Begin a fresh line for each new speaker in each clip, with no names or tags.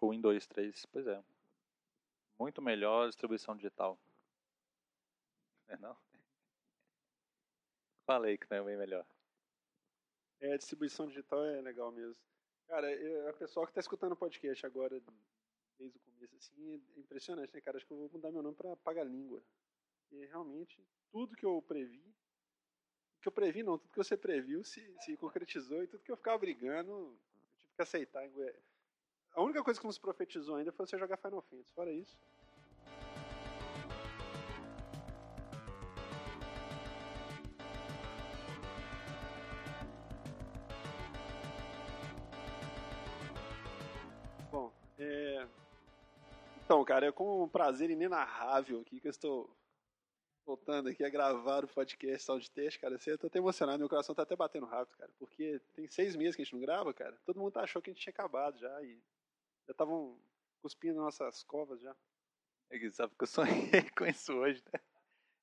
O Windows 3, pois é. Muito melhor distribuição digital. É não? Falei que não é bem melhor.
É, a distribuição digital é legal mesmo. Cara, a pessoa que está escutando o podcast agora, desde o começo, assim, é impressionante, né, cara? Acho que eu vou mudar meu nome para Paga Língua. E realmente, tudo que eu previ, que eu previ não, tudo que você previu se, se concretizou e tudo que eu ficava brigando, eu tive que aceitar. A única coisa que nos profetizou ainda foi você jogar Final Fantasy. Fora isso. Bom, é... Então, cara, é com um prazer inenarrável aqui que eu estou voltando aqui a gravar o podcast Soundtest, cara. Você tá até emocionado, meu coração tá até batendo rápido, cara. Porque tem seis meses que a gente não grava, cara. Todo mundo achou que a gente tinha acabado já e já estavam cuspindo nossas covas já.
É que sabe que eu sonhei com isso hoje, né?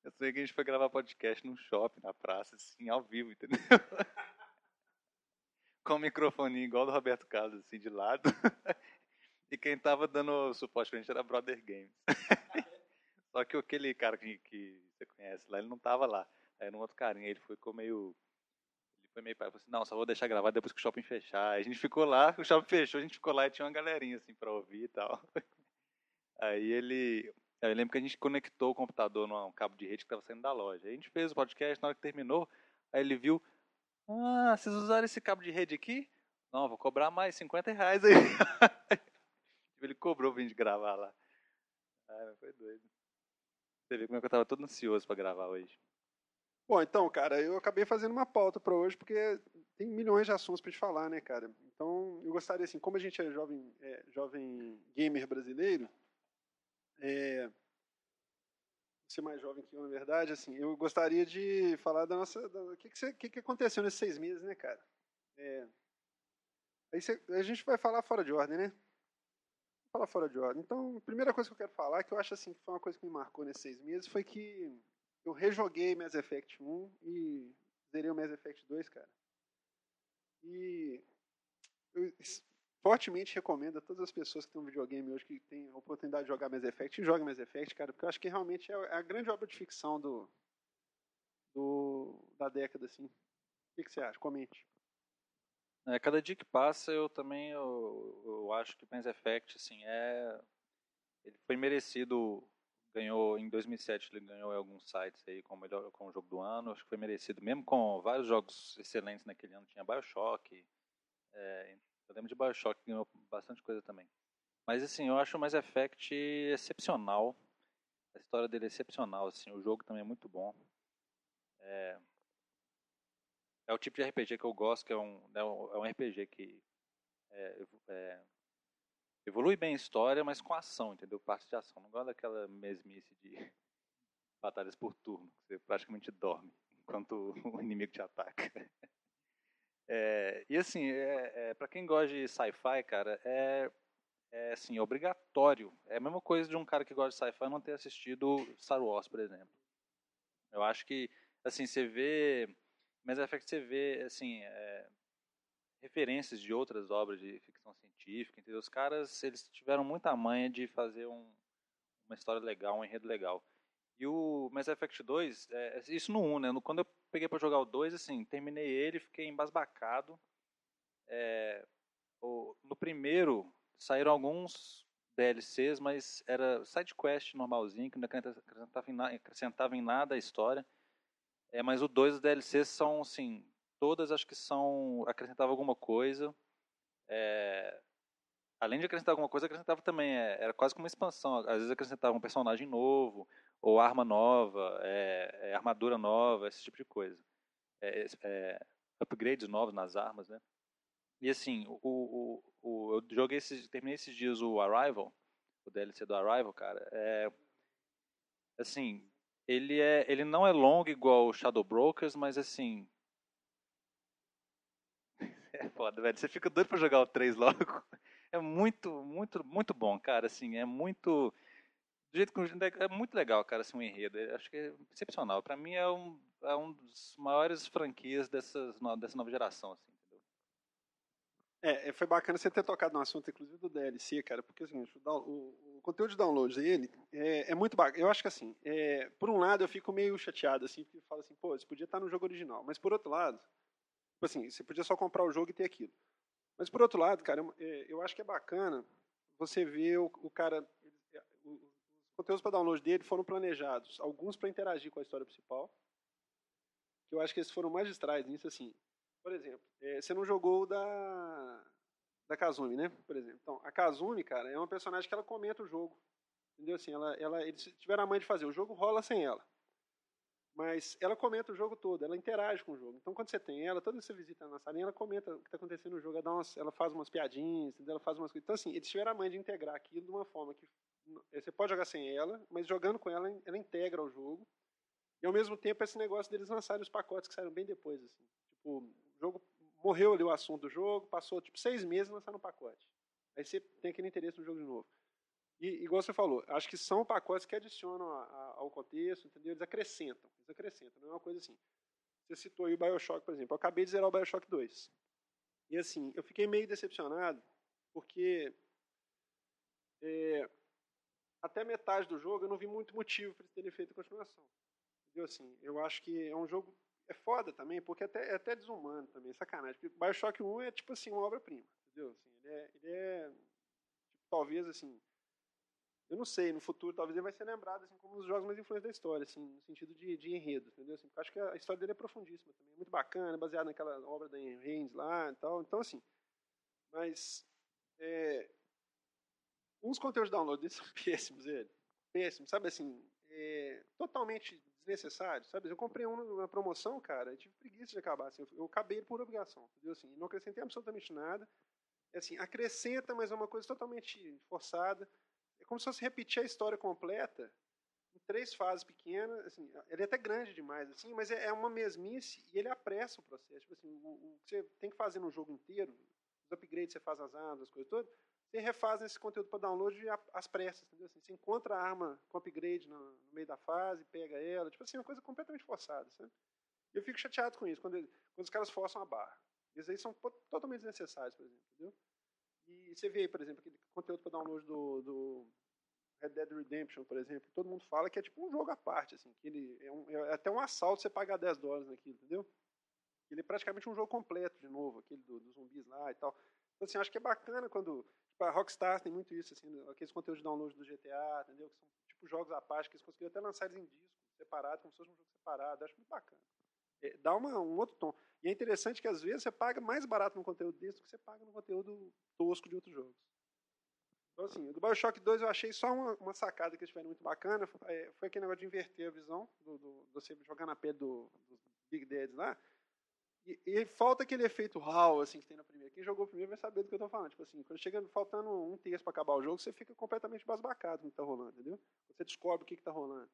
Eu sonhei que a gente foi gravar podcast num shopping, na praça, assim, ao vivo, entendeu? com o microfone igual do Roberto Carlos, assim, de lado. e quem tava dando suporte pra gente era Brother Games. Só que aquele cara que, que você conhece lá, ele não tava lá. Era um outro carinha, ele ficou meio foi meio pai, falou assim, não, só vou deixar gravado depois que o shopping fechar. A gente ficou lá, o shopping fechou, a gente ficou lá e tinha uma galerinha assim pra ouvir e tal. Aí ele. Eu lembro que a gente conectou o computador num cabo de rede que estava saindo da loja. Aí a gente fez o podcast, na hora que terminou, aí ele viu. Ah, vocês usaram esse cabo de rede aqui? Não, vou cobrar mais 50 reais aí. ele cobrou pra gente gravar lá. Ah, foi doido. Você vê como é que eu tava todo ansioso para gravar hoje.
Bom, então, cara, eu acabei fazendo uma pauta para hoje porque tem milhões de assuntos para gente falar, né, cara? Então, eu gostaria, assim, como a gente é jovem, é, jovem gamer brasileiro, é, ser mais jovem que eu, na verdade, assim, eu gostaria de falar da nossa, o que que, que, que, aconteceu nesses seis meses, né, cara? É, aí cê, a gente vai falar fora de ordem, né? Vou falar fora de ordem. Então, a primeira coisa que eu quero falar, que eu acho assim que foi uma coisa que me marcou nesses seis meses, foi que eu rejoguei Mass Effect 1 e zerei o Mass Effect 2, cara. E eu fortemente recomendo a todas as pessoas que têm um videogame hoje que têm a oportunidade de jogar Mass Effect, joguem Mass Effect, cara, porque eu acho que realmente é a grande obra de ficção do, do da década, assim. O que, que você acha? Comente.
É, cada dia que passa, eu também eu, eu acho que Mass Effect, assim, é ele foi merecido ganhou em 2007 ele ganhou em alguns sites aí com o melhor com o jogo do ano. Acho que foi merecido mesmo com vários jogos excelentes naquele ano. Tinha Bioshock é, eu lembro de Bioshock ganhou bastante coisa também. Mas assim eu acho o Mass Effect excepcional. A história dele é excepcional assim o jogo também é muito bom. É, é o tipo de RPG que eu gosto que é um é um, RPG que é, é, evolui bem a história, mas com ação, entendeu? Parte de ação. Não gosta daquela mesmice de batalhas por turno, que você praticamente dorme enquanto o inimigo te ataca. É, e assim, é, é para quem gosta de sci-fi, cara, é, é assim, obrigatório. É a mesma coisa de um cara que gosta de sci-fi não ter assistido Star Wars, por exemplo. Eu acho que, assim, você vê. Mas é que você vê, assim, é, referências de outras obras de ficção científica, entendeu? Os caras, eles tiveram muita manha de fazer um, uma história legal, um enredo legal. E o Mass Effect 2, é, é, isso no 1, né? Quando eu peguei para jogar o 2, assim, terminei ele, fiquei embasbacado. É, o, no primeiro, saíram alguns DLCs, mas era side quest normalzinho, que não acrescentava em, nada, acrescentava em nada a história. É, mas o 2 os DLCs são, assim, todas acho que são acrescentava alguma coisa. É, além de acrescentar alguma coisa, acrescentava também é, era quase como uma expansão. Às vezes acrescentava um personagem novo ou arma nova, é, é armadura nova, esse tipo de coisa. É, upgrades novos nas armas, né? E assim, o, o, o, eu joguei esses, terminei esses dias o Arrival, o DLC do Arrival, cara. É, assim, ele é, ele não é longo igual o Shadow Brokers, mas assim, é foda, velho. Você fica doido pra jogar o 3 logo. É muito, muito, muito bom, cara. Assim, é muito. Do jeito que é muito legal, cara, assim, um enredo. Eu acho que é excepcional. Pra mim é um, é um dos maiores franquias dessas, dessa nova geração, assim?
É, é, foi bacana você ter tocado no assunto, inclusive, do DLC, cara, porque assim, o, o, o conteúdo de download dele é, é, muito bacana. Eu acho que assim, é, por um lado eu fico meio chateado, assim, porque falo assim, pô, isso podia estar no jogo original. Mas por outro lado, tipo assim, você podia só comprar o jogo e ter aquilo. Mas por outro lado, cara, eu, é, acho que é bacana você ver o, o cara. É, os conteúdos para download dele foram planejados, alguns para interagir com a história principal. Que eu acho que esses foram magistrais nisso, assim. Por exemplo, é, você não jogou da, da Kazumi, né? Por exemplo. Então, a Kazumi, cara, é uma personagem que ela comenta o jogo. Entendeu? Assim, ela, ela, eles tiveram a mãe de fazer. O jogo rola sem ela. Mas ela comenta o jogo todo, ela interage com o jogo. Então, quando você tem ela, toda você visita na salinha, ela comenta o que está acontecendo no jogo, ela, umas, ela faz umas piadinhas, ela faz umas coisas. Então, assim, eles tiveram a mãe de integrar aquilo de uma forma que você pode jogar sem ela, mas jogando com ela, ela integra o jogo. E, ao mesmo tempo, esse negócio deles lançarem os pacotes que saíram bem depois. Assim. Tipo, jogo morreu ali o assunto do jogo, passou tipo seis meses lançando um pacote. Aí você tem aquele interesse no jogo de novo. E, igual você falou, acho que são pacotes que adicionam a, a, ao contexto, entendeu? Eles acrescentam, eles acrescentam, não é uma coisa assim. Você citou aí o Bioshock, por exemplo. Eu acabei de zerar o Bioshock 2. E assim, eu fiquei meio decepcionado, porque é, até metade do jogo eu não vi muito motivo para eles terem feito a continuação. Entendeu? Assim, eu acho que é um jogo é foda também, porque é até, é até desumano também, é sacanagem. Porque Bioshock 1 é tipo assim, uma obra-prima, entendeu? Assim, ele é, ele é tipo, talvez assim, eu não sei, no futuro talvez ele vai ser lembrado assim como um dos jogos mais influentes da história, assim, no sentido de, de enredo, entendeu? Assim, acho que a história dele é profundíssima também, é muito bacana, baseada naquela obra da Haynes lá e tal. Então, assim, mas é, uns conteúdos de download deles são péssimos, ele. Péssimos, sabe assim, é, totalmente desnecessário, sabe? Eu comprei um na promoção, cara, e tive preguiça de acabar. Assim, eu, acabei por obrigação, entendeu? Assim, não acrescentei absolutamente nada. Assim, acrescenta, mas é uma coisa totalmente forçada. É como se fosse repetir a história completa em três fases pequenas. Assim, ele é até grande demais, assim, mas é, é uma mesmice e ele apressa o processo. Tipo assim, o, o, que você tem que fazer no jogo inteiro, os upgrades você faz as armas, as coisas todas, você refaz esse conteúdo para download às pressas, entendeu? Assim, você encontra a arma com upgrade no, no, meio da fase, pega ela, tipo assim, uma coisa completamente forçada, sabe? Eu fico chateado com isso, quando, quando os caras forçam a barra. Esses aí são totalmente desnecessários, por exemplo, entendeu? E você vê por exemplo, aquele conteúdo para download do, do, Red Dead Redemption, por exemplo, todo mundo fala que é tipo um jogo à parte, assim, que ele é, um, é até um assalto você pagar 10 dólares naquilo, entendeu? Ele é praticamente um jogo completo de novo, aquele dos do zumbis lá e tal. Então, assim, acho que é bacana quando Tipo, a Rockstar tem muito isso, assim, aqueles conteúdos de download do GTA, entendeu? Que são tipo jogos à parte, que eles conseguiram até lançar eles em disco, separado, como se fosse um jogo separado. Acho muito bacana. É, dá uma, um outro tom. E é interessante que às vezes você paga mais barato no conteúdo desse do que você paga no conteúdo tosco de outros jogos. Então, assim, do Bioshock 2 eu achei só uma, uma sacada que eles tiveram muito bacana. Foi, é, foi, aquele negócio de inverter a visão, do, do, você jogar na pele do, dos Big Dads lá. E, e, falta aquele efeito RAW, assim, que tem na primeira. Quem jogou primeiro vai saber do que eu tô falando. Tipo assim, quando chega faltando um terço para acabar o jogo, você fica completamente basbacado com o que tá rolando, entendeu? Você descobre o que que tá rolando.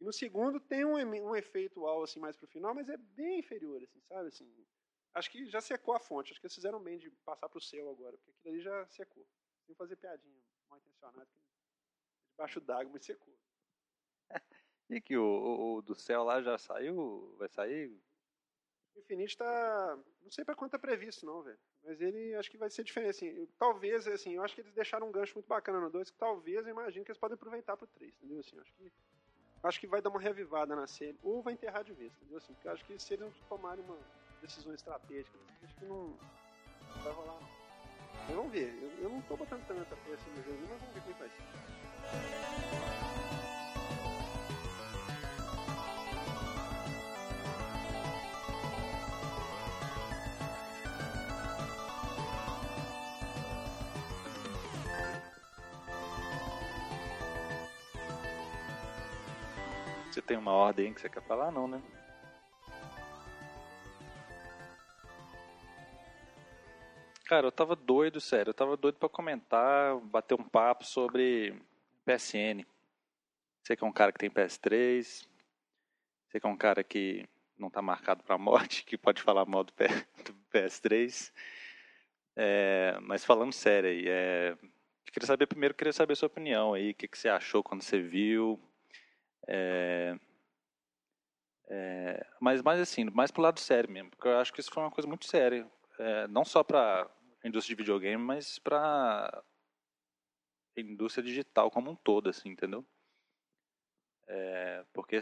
E no segundo tem um, um efeito RAW, assim, mais pro final, mas é bem inferior, assim, sabe? Assim, acho que já secou a fonte. Acho que eles fizeram bem de passar pro céu agora, porque aquilo ali já secou. Sem fazer piadinha mal intencionada, debaixo d'água, mas secou.
e que o, o do céu lá já saiu? Vai sair?
Infinite tá. Não sei para quanto é previsto, não, velho. Mas ele acho que vai ser diferente. Assim, eu, talvez, assim, eu acho que eles deixaram um gancho muito bacana no 2, que talvez eu imagino que eles podem aproveitar pro 3, entendeu? Assim, acho que. Acho que vai dar uma revivada na série, ou vai enterrar de vez, entendeu? Assim, porque acho que se eles não tomarem uma decisão estratégica, assim, acho que não, vai rolar. Vamos ver, eu, eu não tô botando tanta assim no jogo, mas vamos ver como vai ser.
Tem uma ordem que você quer falar? Não, né? Cara, eu tava doido, sério. Eu tava doido para comentar, bater um papo sobre PSN. Você que é um cara que tem PS3. Você que é um cara que não tá marcado pra morte, que pode falar mal do, PS3. É, mas falando sério aí, é, queria saber primeiro, queria saber a sua opinião aí, o que, que você achou quando você viu, é, é, mas mais assim, mais pro lado sério mesmo, porque eu acho que isso foi uma coisa muito séria. É, não só para a indústria de videogame, mas para a indústria digital como um todo, assim, entendeu? É, porque,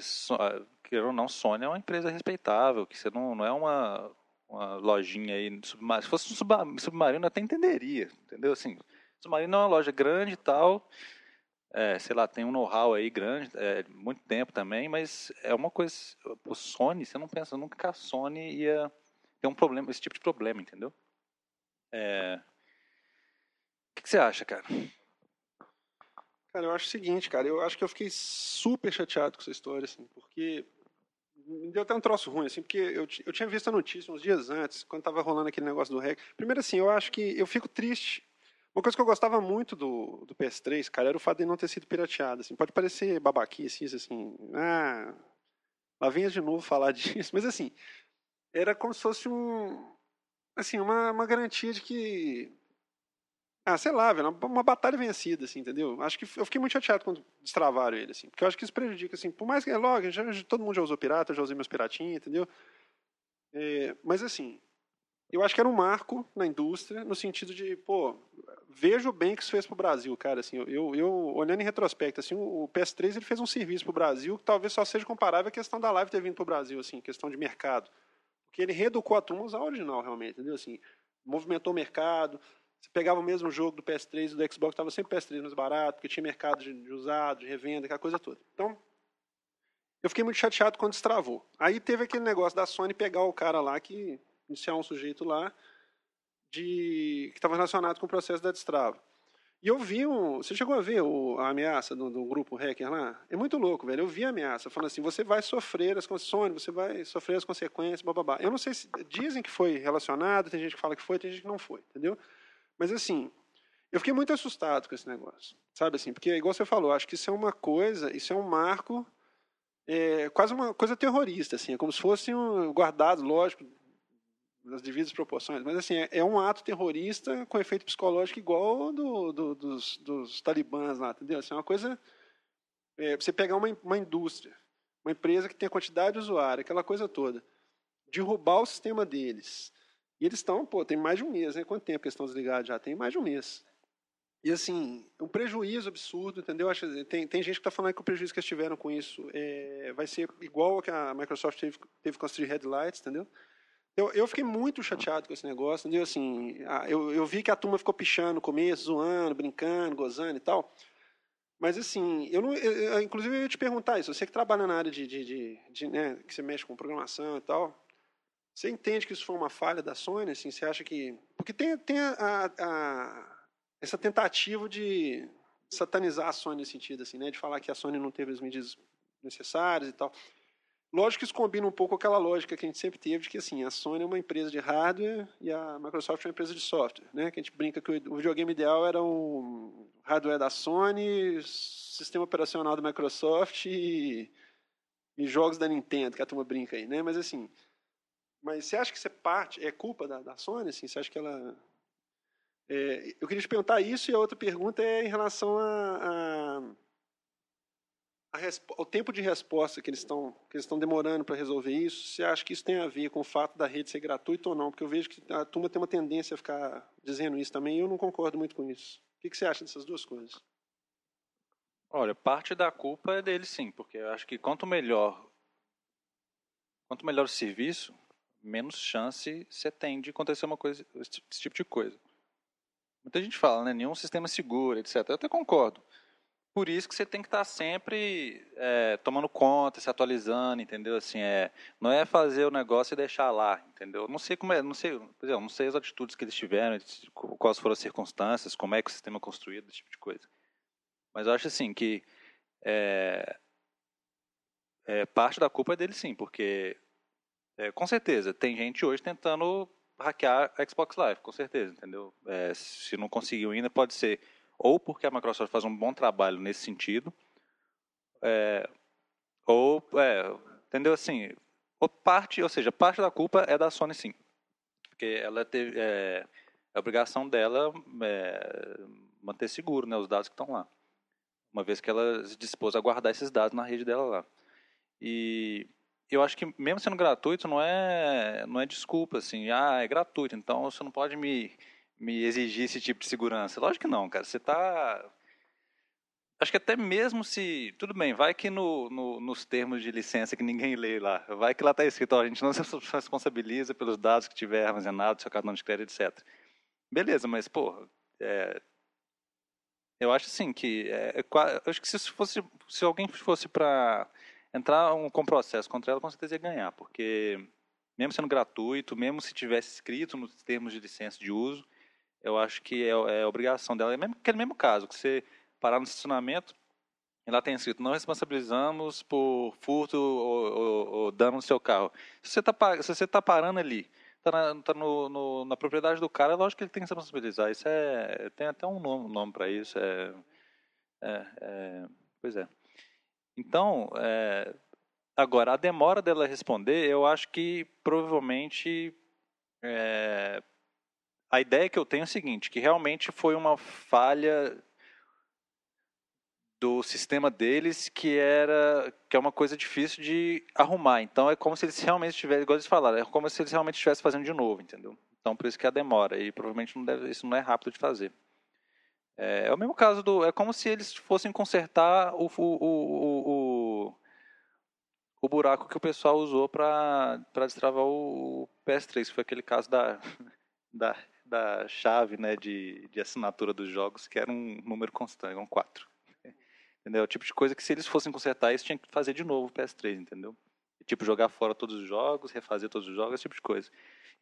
querendo ou não, Sony é uma empresa respeitável, que você não, não é uma, uma lojinha aí, submarino. se fosse um submarino até entenderia, entendeu? Assim, submarino é uma loja grande e tal, é, sei lá, tem um know-how aí grande, é, muito tempo também, mas é uma coisa, o Sony, você não pensa nunca que a Sony ia ter um problema, esse tipo de problema, entendeu? É... O que, você acha, cara?
Cara, eu acho o seguinte, cara, eu acho que eu fiquei super chateado com essa história, assim, porque me deu até um troço ruim, assim, porque eu, eu tinha visto a notícia uns dias antes, quando tava rolando aquele negócio do REC. Primeiro, assim, eu acho que eu fico triste. Uma coisa que eu gostava muito do, do PS3, cara, era o fato de não ter sido pirateado, assim. Pode parecer babaquice, assim, ah, lá vem de novo falar disso, mas assim, era como se fosse um, assim, uma, uma garantia de que ah, sei lá, velho, uma batalha vencida, assim, entendeu? Acho que eu fiquei muito chateado quando destravaram ele, assim, porque eu acho que isso prejudica, assim, por mais que é logo, já, todo mundo já usou pirata, já usei meus piratinhos, entendeu? É, mas assim, eu acho que era um marco na indústria, no sentido de, pô, vejo bem que isso fez pro Brasil, cara, assim, eu, eu olhando em retrospecto, assim, o PS3 ele fez um serviço pro Brasil que talvez só seja comparável à questão da live ter vindo pro Brasil, assim, questão de mercado, porque ele reeducou a turma a usar original, realmente, entendeu? Assim, movimentou o mercado, você pegava o mesmo jogo do PS3 e do Xbox, estava sempre PS3 mais barato, porque tinha mercado de, de usado, de revenda, aquela coisa toda. Então, eu fiquei muito chateado quando destravou. Aí teve aquele negócio da Sony pegar o cara lá, que iniciar um sujeito lá, de que estava relacionado com o processo da destrava. E eu vi um. Você chegou a ver o, a ameaça do, do, grupo hacker lá? É muito louco, velho. Eu vi a ameaça, falando assim: você vai sofrer as consequências, você vai sofrer as consequências, bababá. Eu não sei se. Dizem que foi relacionado, tem gente que fala que foi, tem gente que não foi, entendeu? Mas assim, eu fiquei muito assustado com esse negócio, sabe assim? Porque, igual você falou, acho que isso é uma coisa, isso é um marco, é, quase uma coisa terrorista, assim, é como se fosse um, guardado, lógico, nas devidas proporções, mas assim, é, é, um ato terrorista com efeito psicológico igual do, do, dos, dos talibãs lá, entendeu? Assim, é uma coisa, é, você pegar uma, uma indústria, uma empresa que tem a quantidade de usuário, aquela coisa toda, derrubar o sistema deles, e eles estão, pô, tem mais de um mês, né? Quanto tempo que eles estão desligados já? Tem mais de um mês. E assim, um prejuízo absurdo, entendeu? Tem, tem gente que está falando que o prejuízo que eles tiveram com isso é, vai ser igual ao que a Microsoft teve, teve com as Three Headlights, entendeu? Eu, eu fiquei muito chateado com esse negócio, entendeu? Assim, eu, eu vi que a turma ficou pichando no começo, zoando, brincando, gozando e tal. Mas assim, eu não, eu, inclusive eu ia te perguntar isso. Você que trabalha na área de, de, de, de né, que você mexe com programação e tal, você entende que isso foi uma falha da Sony? Assim, você acha que. Porque tem, tem a, a, essa tentativa de satanizar a Sony nesse sentido, assim, né? de falar que a Sony não teve as medidas necessárias e tal. Lógico que isso combina um pouco com aquela lógica que a gente sempre teve de que assim, a Sony é uma empresa de hardware e a Microsoft é uma empresa de software. Né? Que a gente brinca que o videogame ideal era o hardware da Sony, sistema operacional da Microsoft e, e jogos da Nintendo, que a turma brinca aí. Né? Mas assim, mas você acha que isso é parte, é culpa da, da Sony? Assim? Você acha que ela. É, eu queria te perguntar isso, e a outra pergunta é em relação a, a o tempo de resposta que eles estão que eles estão demorando para resolver isso. Você acha que isso tem a ver com o fato da rede ser gratuita ou não? Porque eu vejo que a turma tem uma tendência a ficar dizendo isso também, e eu não concordo muito com isso. O que, que você acha dessas duas coisas?
Olha, parte da culpa é dele sim, porque eu acho que quanto melhor quanto melhor o serviço, menos chance você tem de acontecer uma coisa, esse tipo de coisa. Muita gente fala, né? Nenhum sistema seguro, etc. Eu até concordo. Por isso que você tem que estar sempre é, tomando conta, se atualizando, entendeu? Assim, é, não é fazer o negócio e deixar lá, entendeu? Não sei como é, não sei, por exemplo, não sei as atitudes que eles tiveram, quais foram as circunstâncias, como é que o sistema é construído, esse tipo de coisa. Mas eu acho assim que é, é, parte da culpa é dele sim, porque é, com certeza, tem gente hoje tentando hackear a Xbox Live, com certeza, entendeu? É, se não conseguiu ainda, pode ser ou porque a Microsoft faz um bom trabalho nesse sentido, é, ou, é, entendeu? Assim, ou parte, ou seja, parte da culpa é da Sony, sim, porque ela teve, é, a obrigação dela é manter seguro, né, os dados que estão lá, uma vez que ela se dispôs a guardar esses dados na rede dela lá. E eu acho que mesmo sendo gratuito não é não é desculpa assim ah é gratuito então você não pode me me exigir esse tipo de segurança. Lógico que não, cara. Você está Acho que até mesmo se. Tudo bem, vai que no, no, nos termos de licença que ninguém lê lá, vai que lá está escrito, ó, a gente não se responsabiliza pelos dados que tiver armazenado, seu cartão de crédito, etc. Beleza, mas, pô, é, eu acho assim que. É, eu acho que se, fosse, se alguém fosse para entrar um, com processo contra ela, com certeza ia ganhar, porque mesmo sendo gratuito, mesmo se tivesse escrito nos termos de licença de uso, eu acho que é, é obrigação dela. É mesmo, aquele mesmo caso, que você parar no estacionamento e lá tem escrito, não responsabilizamos por furto ou, ou, ou dano no seu carro. Se você está se você tá parando ali, está na, tá no, no, na propriedade do cara, é lógico que ele tem que se responsabilizar. Isso é, tem até um nome, nome para isso. É, é, é, pois é. Então, é, agora, a demora dela responder, eu acho que provavelmente é, a ideia que eu tenho é a seguinte, que realmente foi uma falha do sistema deles que era que é uma coisa difícil de arrumar. Então é como se eles realmente estivessem, igual eles falaram, é como se eles realmente estivessem fazendo de novo, entendeu? Então por isso que a demora e provavelmente não deve, isso não é rápido de fazer. É, é, o mesmo caso do, é como se eles fossem consertar o, o, o, o, o buraco que o pessoal usou para para destravar o PS3, que foi aquele caso da da, da chave, né, de, de assinatura dos jogos, que era um número constante, um 4. Entendeu? O tipo de coisa que se eles fossem consertar isso, tinha que fazer de novo o PS3, entendeu? Tipo, jogar fora todos os jogos, refazer todos os jogos, esse tipo de coisa.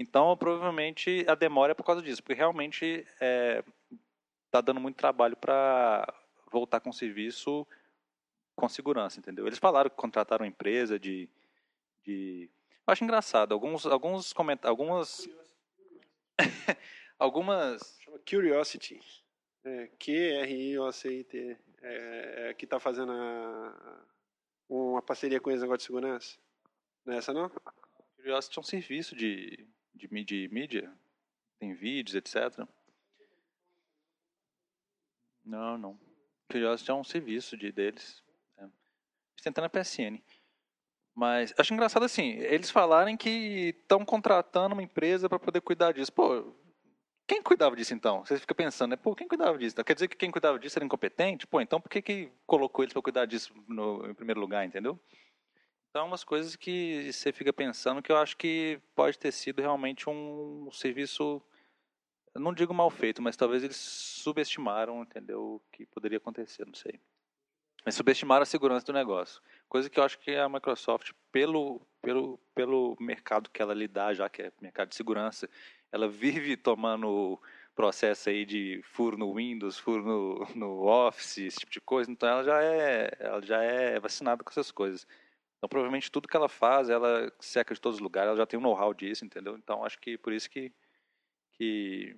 Então, provavelmente, a demora é por causa disso, porque realmente é, tá dando muito trabalho para voltar com o serviço com segurança, entendeu? Eles falaram que contrataram empresa de... de... Eu acho engraçado, alguns, alguns comentários, algumas... algumas...
Chama Curiosity. É, Q-R-I-O-C-I-T é, é, que está fazendo a, uma parceria com eles negócio de segurança? Não é essa não?
Curiosity é um serviço de, de, de mídia, tem vídeos, etc. Não, não. Curiosity é um serviço de, deles. É. Tentando a PSN. Mas acho engraçado assim, eles falarem que estão contratando uma empresa para poder cuidar disso. Pô, quem cuidava disso então? Você fica pensando, né? Pô, quem cuidava disso? Quer dizer que quem cuidava disso era incompetente? Pô, então por que, que colocou eles para cuidar disso no, em primeiro lugar, entendeu? Então, umas coisas que você fica pensando que eu acho que pode ter sido realmente um serviço, não digo mal feito, mas talvez eles subestimaram, entendeu? O que poderia acontecer, não sei. Mas subestimaram a segurança do negócio. Coisa que eu acho que a Microsoft, pelo, pelo, pelo mercado que ela lidar, já que é mercado de segurança, ela vive tomando processo aí de furo no Windows, furo no, no Office, esse tipo de coisa, então ela já é, ela já é vacinada com essas coisas. Então provavelmente tudo que ela faz, ela seca de todos os lugares, ela já tem um know-how disso, entendeu? Então acho que por isso que que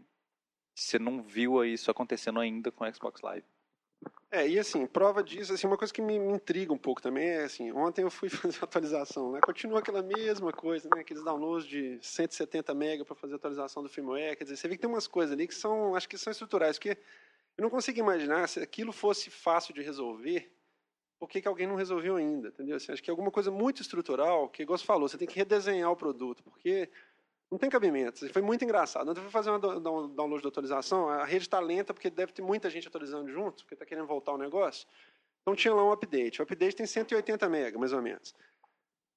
você não viu isso acontecendo ainda com o Xbox Live.
É, e assim, prova disso, assim, uma coisa que me, me, intriga um pouco também é assim, ontem eu fui fazer atualização, né? Continua aquela mesma coisa, né? Aqueles downloads de 170 MB para fazer atualização do firmware, quer dizer, você vê que tem umas coisas ali que são, acho que são estruturais, porque eu não consigo imaginar se aquilo fosse fácil de resolver, por que, que alguém não resolveu ainda, entendeu? Assim, acho que é alguma coisa muito estrutural, que, igual você falou, você tem que redesenhar o produto, porque não tem cabimento. Foi muito engraçado. Ontem eu fui fazer um download de atualização, a rede está lenta porque deve ter muita gente atualizando junto, porque está querendo voltar o negócio. Então tinha lá um update. O update tem 180 MB, mais ou menos.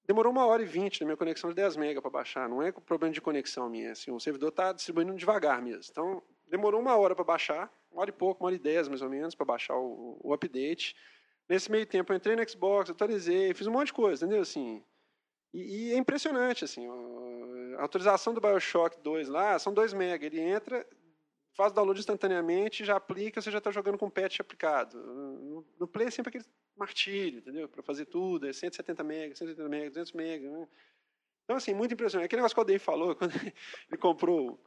Demorou uma hora e vinte na minha conexão de 10 MB para baixar. Não é problema de conexão minha. Assim, o servidor está distribuindo devagar mesmo. Então, demorou uma hora para baixar, uma hora e pouco, uma hora e dez mais ou menos, para baixar o, o, update. Nesse meio tempo, eu entrei no Xbox, atualizei, fiz um monte de coisa, entendeu? Assim, e, e é impressionante, assim, a autorização do Bioshock 2 lá são 2 MB. Ele entra, faz o download instantaneamente, já aplica, você já está jogando com patch aplicado. No, no Play é sempre aquele martírio, entendeu? Para fazer tudo, é 170 MB, 170 MB, 200 MB. Né? Então, assim, muito impressionante. Aquele negócio que o Aldeia falou, quando ele comprou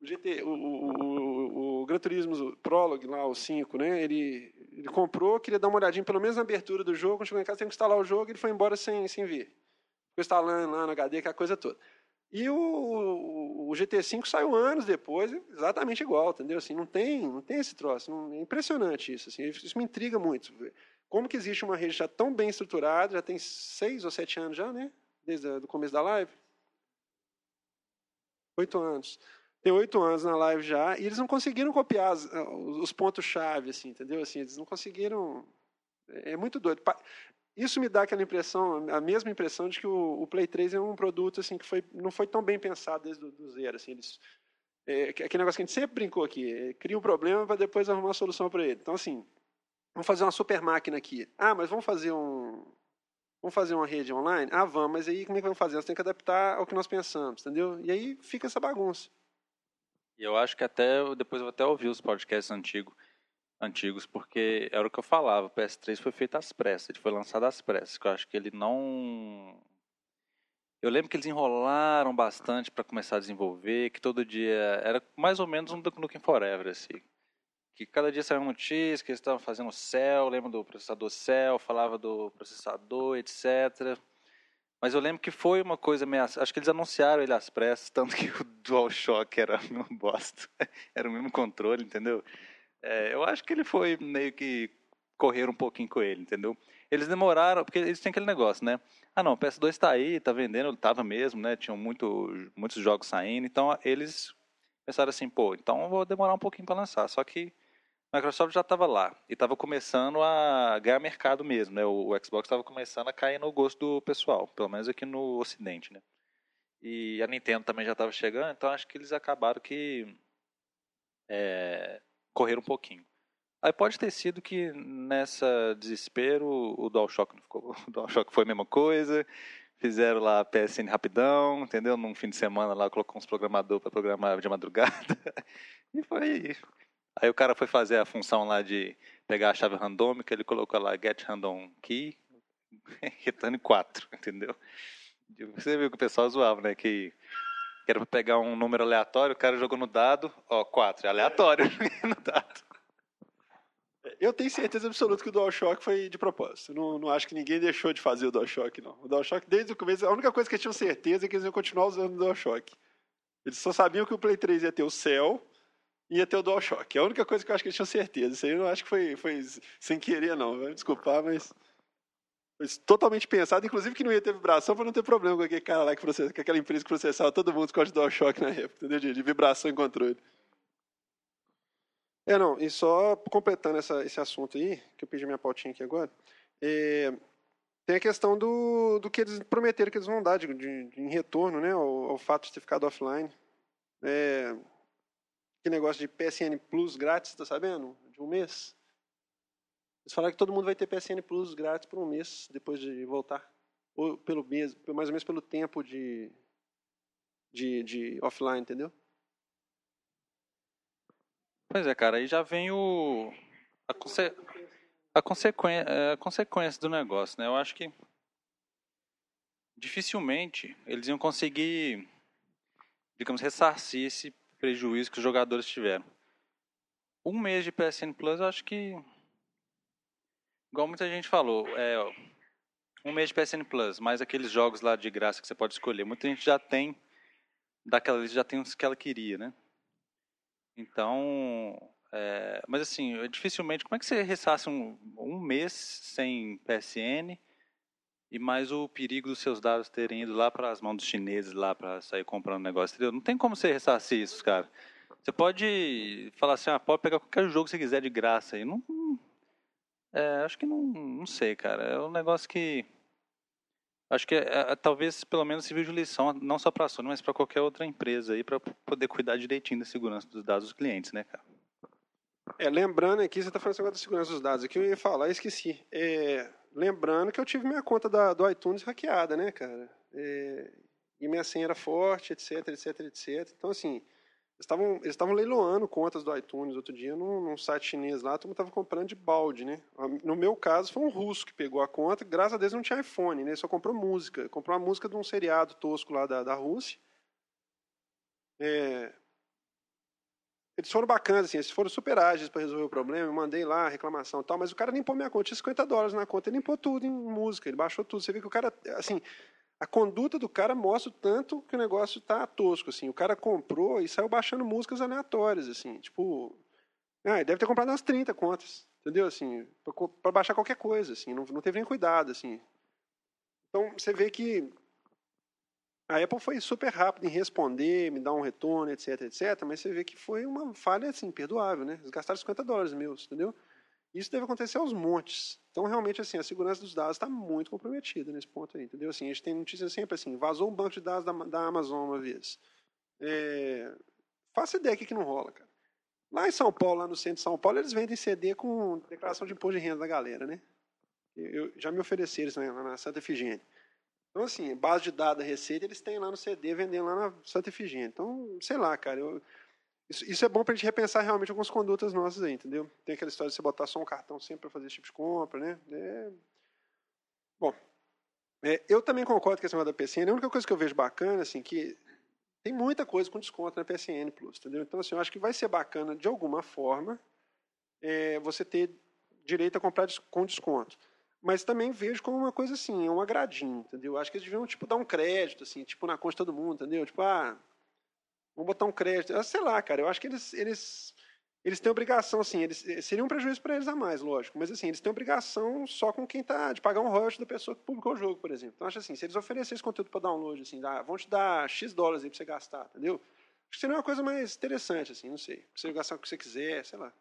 o GT, o, o, o, o Gran Turismo Prologue lá, o 5, né? Ele, ele comprou, queria dar uma olhadinha pelo menos na abertura do jogo, quando chegou em casa tem que instalar o jogo, ele foi embora sem, sem ver. Ficou instalando lá no HD, aquela coisa toda. E o, o GT5 saiu anos depois, exatamente igual, entendeu? Assim, não tem, não tem esse troço. Não, é impressionante isso. Assim, isso me intriga muito. Como que existe uma rede já tão bem estruturada, já tem seis ou sete anos já, né? Desde o começo da live? Oito anos. tem oito anos na live já, e eles não conseguiram copiar as, os pontos-chave, assim, entendeu? Assim, eles não conseguiram. É, é muito doido. Isso me dá aquela impressão, a mesma impressão de que o, o Play 3 é um produto assim que foi, não foi tão bem pensado desde o zero. Assim, eles, é, aquele negócio que a gente sempre brincou aqui, é, cria um problema para depois arrumar uma solução para ele. Então, assim, vamos fazer uma super máquina aqui. Ah, mas vamos fazer um. Vamos fazer uma rede online? Ah, vamos, mas aí como é que vamos fazer? Nós temos que adaptar ao que nós pensamos, entendeu? E aí fica essa bagunça.
E eu acho que até, depois eu vou até ouvir os podcasts antigos antigos, porque era o que eu falava, o PS3 foi feito às pressas, ele foi lançado às pressas, que eu acho que ele não... Eu lembro que eles enrolaram bastante para começar a desenvolver, que todo dia era mais ou menos um Duke Nukem Forever, assim. Que cada dia saiu uma notícia, que eles estavam fazendo Cell, lembro do processador Cell, falava do processador, etc. Mas eu lembro que foi uma coisa meio. Acho que eles anunciaram ele às pressas, tanto que o DualShock era um bosta. era o mesmo controle, entendeu? É, eu acho que ele foi meio que correr um pouquinho com ele, entendeu? Eles demoraram, porque eles têm aquele negócio, né? Ah, não, o PS2 está aí, está vendendo, estava mesmo, né? Tinham muito, muitos jogos saindo, então eles pensaram assim, pô, então vou demorar um pouquinho para lançar. Só que a Microsoft já estava lá e estava começando a ganhar mercado mesmo, né? O, o Xbox estava começando a cair no gosto do pessoal, pelo menos aqui no Ocidente, né? E a Nintendo também já estava chegando, então acho que eles acabaram que é, correr um pouquinho. Aí pode ter sido que nessa desespero o DualShock não ficou, o DualShock foi a mesma coisa, fizeram lá a PSN rapidão, entendeu? Num fim de semana lá colocou uns programador para programar de madrugada e foi. Aí o cara foi fazer a função lá de pegar a chave randômica, ele colocou lá get random key, return 4, entendeu? Você viu que o pessoal zoava, né? Que que era pra pegar um número aleatório, o cara jogou no dado, ó, 4, é aleatório no dado.
Eu tenho certeza absoluta que o DualShock foi de propósito. Não, não acho que ninguém deixou de fazer o DualShock, não. O DualShock, desde o começo, a única coisa que eles tinham certeza é que eles iam continuar usando o DualShock. Eles só sabiam que o Play 3 ia ter o Cell e ia ter o DualShock. É a única coisa que eu acho que eles tinham certeza. Isso aí eu não acho que foi, foi sem querer, não. Vai me desculpar, mas totalmente pensado, inclusive que não ia ter vibração para não ter problema com aquele cara lá que processa, com aquela empresa que processava todo mundo com código DualShock na época, entendeu? De, de, vibração e controle. É, não, e só completando essa, esse assunto aí, que eu pedi minha pautinha aqui agora, é, tem a questão do, do que eles prometeram que eles vão dar de, de, de em retorno, né, ao, ao, fato de ter ficado offline. É, que negócio de PSN Plus grátis, tá sabendo? De um mês. Eles falaram que todo mundo vai ter PSN Plus grátis por um mês depois de voltar. Ou pelo mês, mais ou menos pelo tempo de, de, de offline, entendeu?
Pois é, cara, aí já vem o. A, conse... a, consequência, é, a consequência do negócio, né? Eu acho que dificilmente eles iam conseguir, digamos, ressarcir esse prejuízo que os jogadores tiveram. Um mês de PSN Plus, eu acho que igual muita gente falou, é um mês de PSN Plus, mais aqueles jogos lá de graça que você pode escolher. Muita gente já tem, daquela lista já tem os que ela queria, né? Então, é, mas assim, dificilmente, como é que você ressasse um, um mês sem PSN e mais o perigo dos seus dados terem ido lá para as mãos dos chineses lá para sair comprando negócio, entendeu? Não tem como você ressarcir isso, cara. Você pode falar assim, ah, pode pegar qualquer jogo que você quiser de graça aí. Não, é, acho que não, não sei, cara. É um negócio que. Acho que é, é, talvez pelo menos sirva de lição, não só para a Sony, mas para qualquer outra empresa aí, para poder cuidar direitinho da segurança dos dados dos clientes, né, cara?
É, lembrando aqui, você está falando agora da segurança dos dados, aqui eu ia falar e esqueci. É, lembrando que eu tive minha conta da, do iTunes hackeada, né, cara? É, e minha senha era forte, etc, etc, etc. Então, assim, estavam eles estavam leiloando contas do iTunes outro dia num, num site chinês lá, todo mundo estava comprando de balde, né? No meu caso foi um russo que pegou a conta, graças a Deus não tinha iPhone, né? Só comprou música, comprou uma música de um seriado tosco lá da, da Rússia. É... Eles foram bacanas, assim, eles foram super ágeis para resolver o problema, eu mandei lá a reclamação e tal, mas o cara limpou minha conta, tinha 50 dólares na conta, ele limpou tudo em música, ele baixou tudo. Você vê que o cara, assim, a conduta do cara mostra o tanto que o negócio está tosco, assim. O cara comprou e saiu baixando músicas aleatórias, assim. Tipo, ah, deve ter comprado umas 30 contas, entendeu? Assim, para baixar qualquer coisa, assim. Não, não teve nem cuidado, assim. Então, você vê que A Apple foi super rápida em responder, me dar um retorno, etc, etc, mas você vê que foi uma falha, assim, perdoável, né? Eles gastaram 50 dólares meus, entendeu? Isso deve acontecer aos montes. Então, realmente, assim, a segurança dos dados está muito comprometida nesse ponto aí, entendeu? Assim, a gente tem notícia sempre assim, vazou um banco de dados da, da Amazon uma vez. É, faça ideia que, que não rola, cara. Lá em São Paulo, lá no centro de São Paulo, eles vendem CD com declaração de imposto de renda da galera, né? Eu, já me ofereceram isso lá na Santa Efigênia. Então, assim, base de dados da Receita, eles têm lá no CD, vendendo lá na Santa Efigênia. Então, sei lá, cara, eu, isso, isso, é bom para a gente repensar realmente algumas condutas nossas aí, entendeu? Tem aquela história de você botar só um cartão sempre para fazer esse tipo de compra, né? É... Bom, é, eu também concordo com esse negócio da PCN. A única coisa que eu vejo bacana, assim, que tem muita coisa com desconto na PSN Plus, entendeu? Então, assim, eu acho que vai ser bacana, de alguma forma, é, você ter direito a comprar com desconto mas também vejo como uma coisa assim, um agradinho, entendeu? Acho que eles deviam, tipo, dar um crédito, assim, tipo, na conta de todo mundo, entendeu? Tipo, ah, vamos botar um crédito. Ah, sei lá, cara, eu acho que eles, eles, eles têm obrigação, assim, eles, eh, seria um prejuízo para eles a mais, lógico, mas, assim, eles têm obrigação só com quem tá, de pagar um royalty da pessoa que publicou o jogo, por exemplo. Então, acho assim, se eles oferecerem esse conteúdo para download, assim, dá, vão te dar X dólares aí para você gastar, entendeu? Acho que seria uma coisa mais interessante, assim, não sei. Você gastar o que você quiser, sei lá.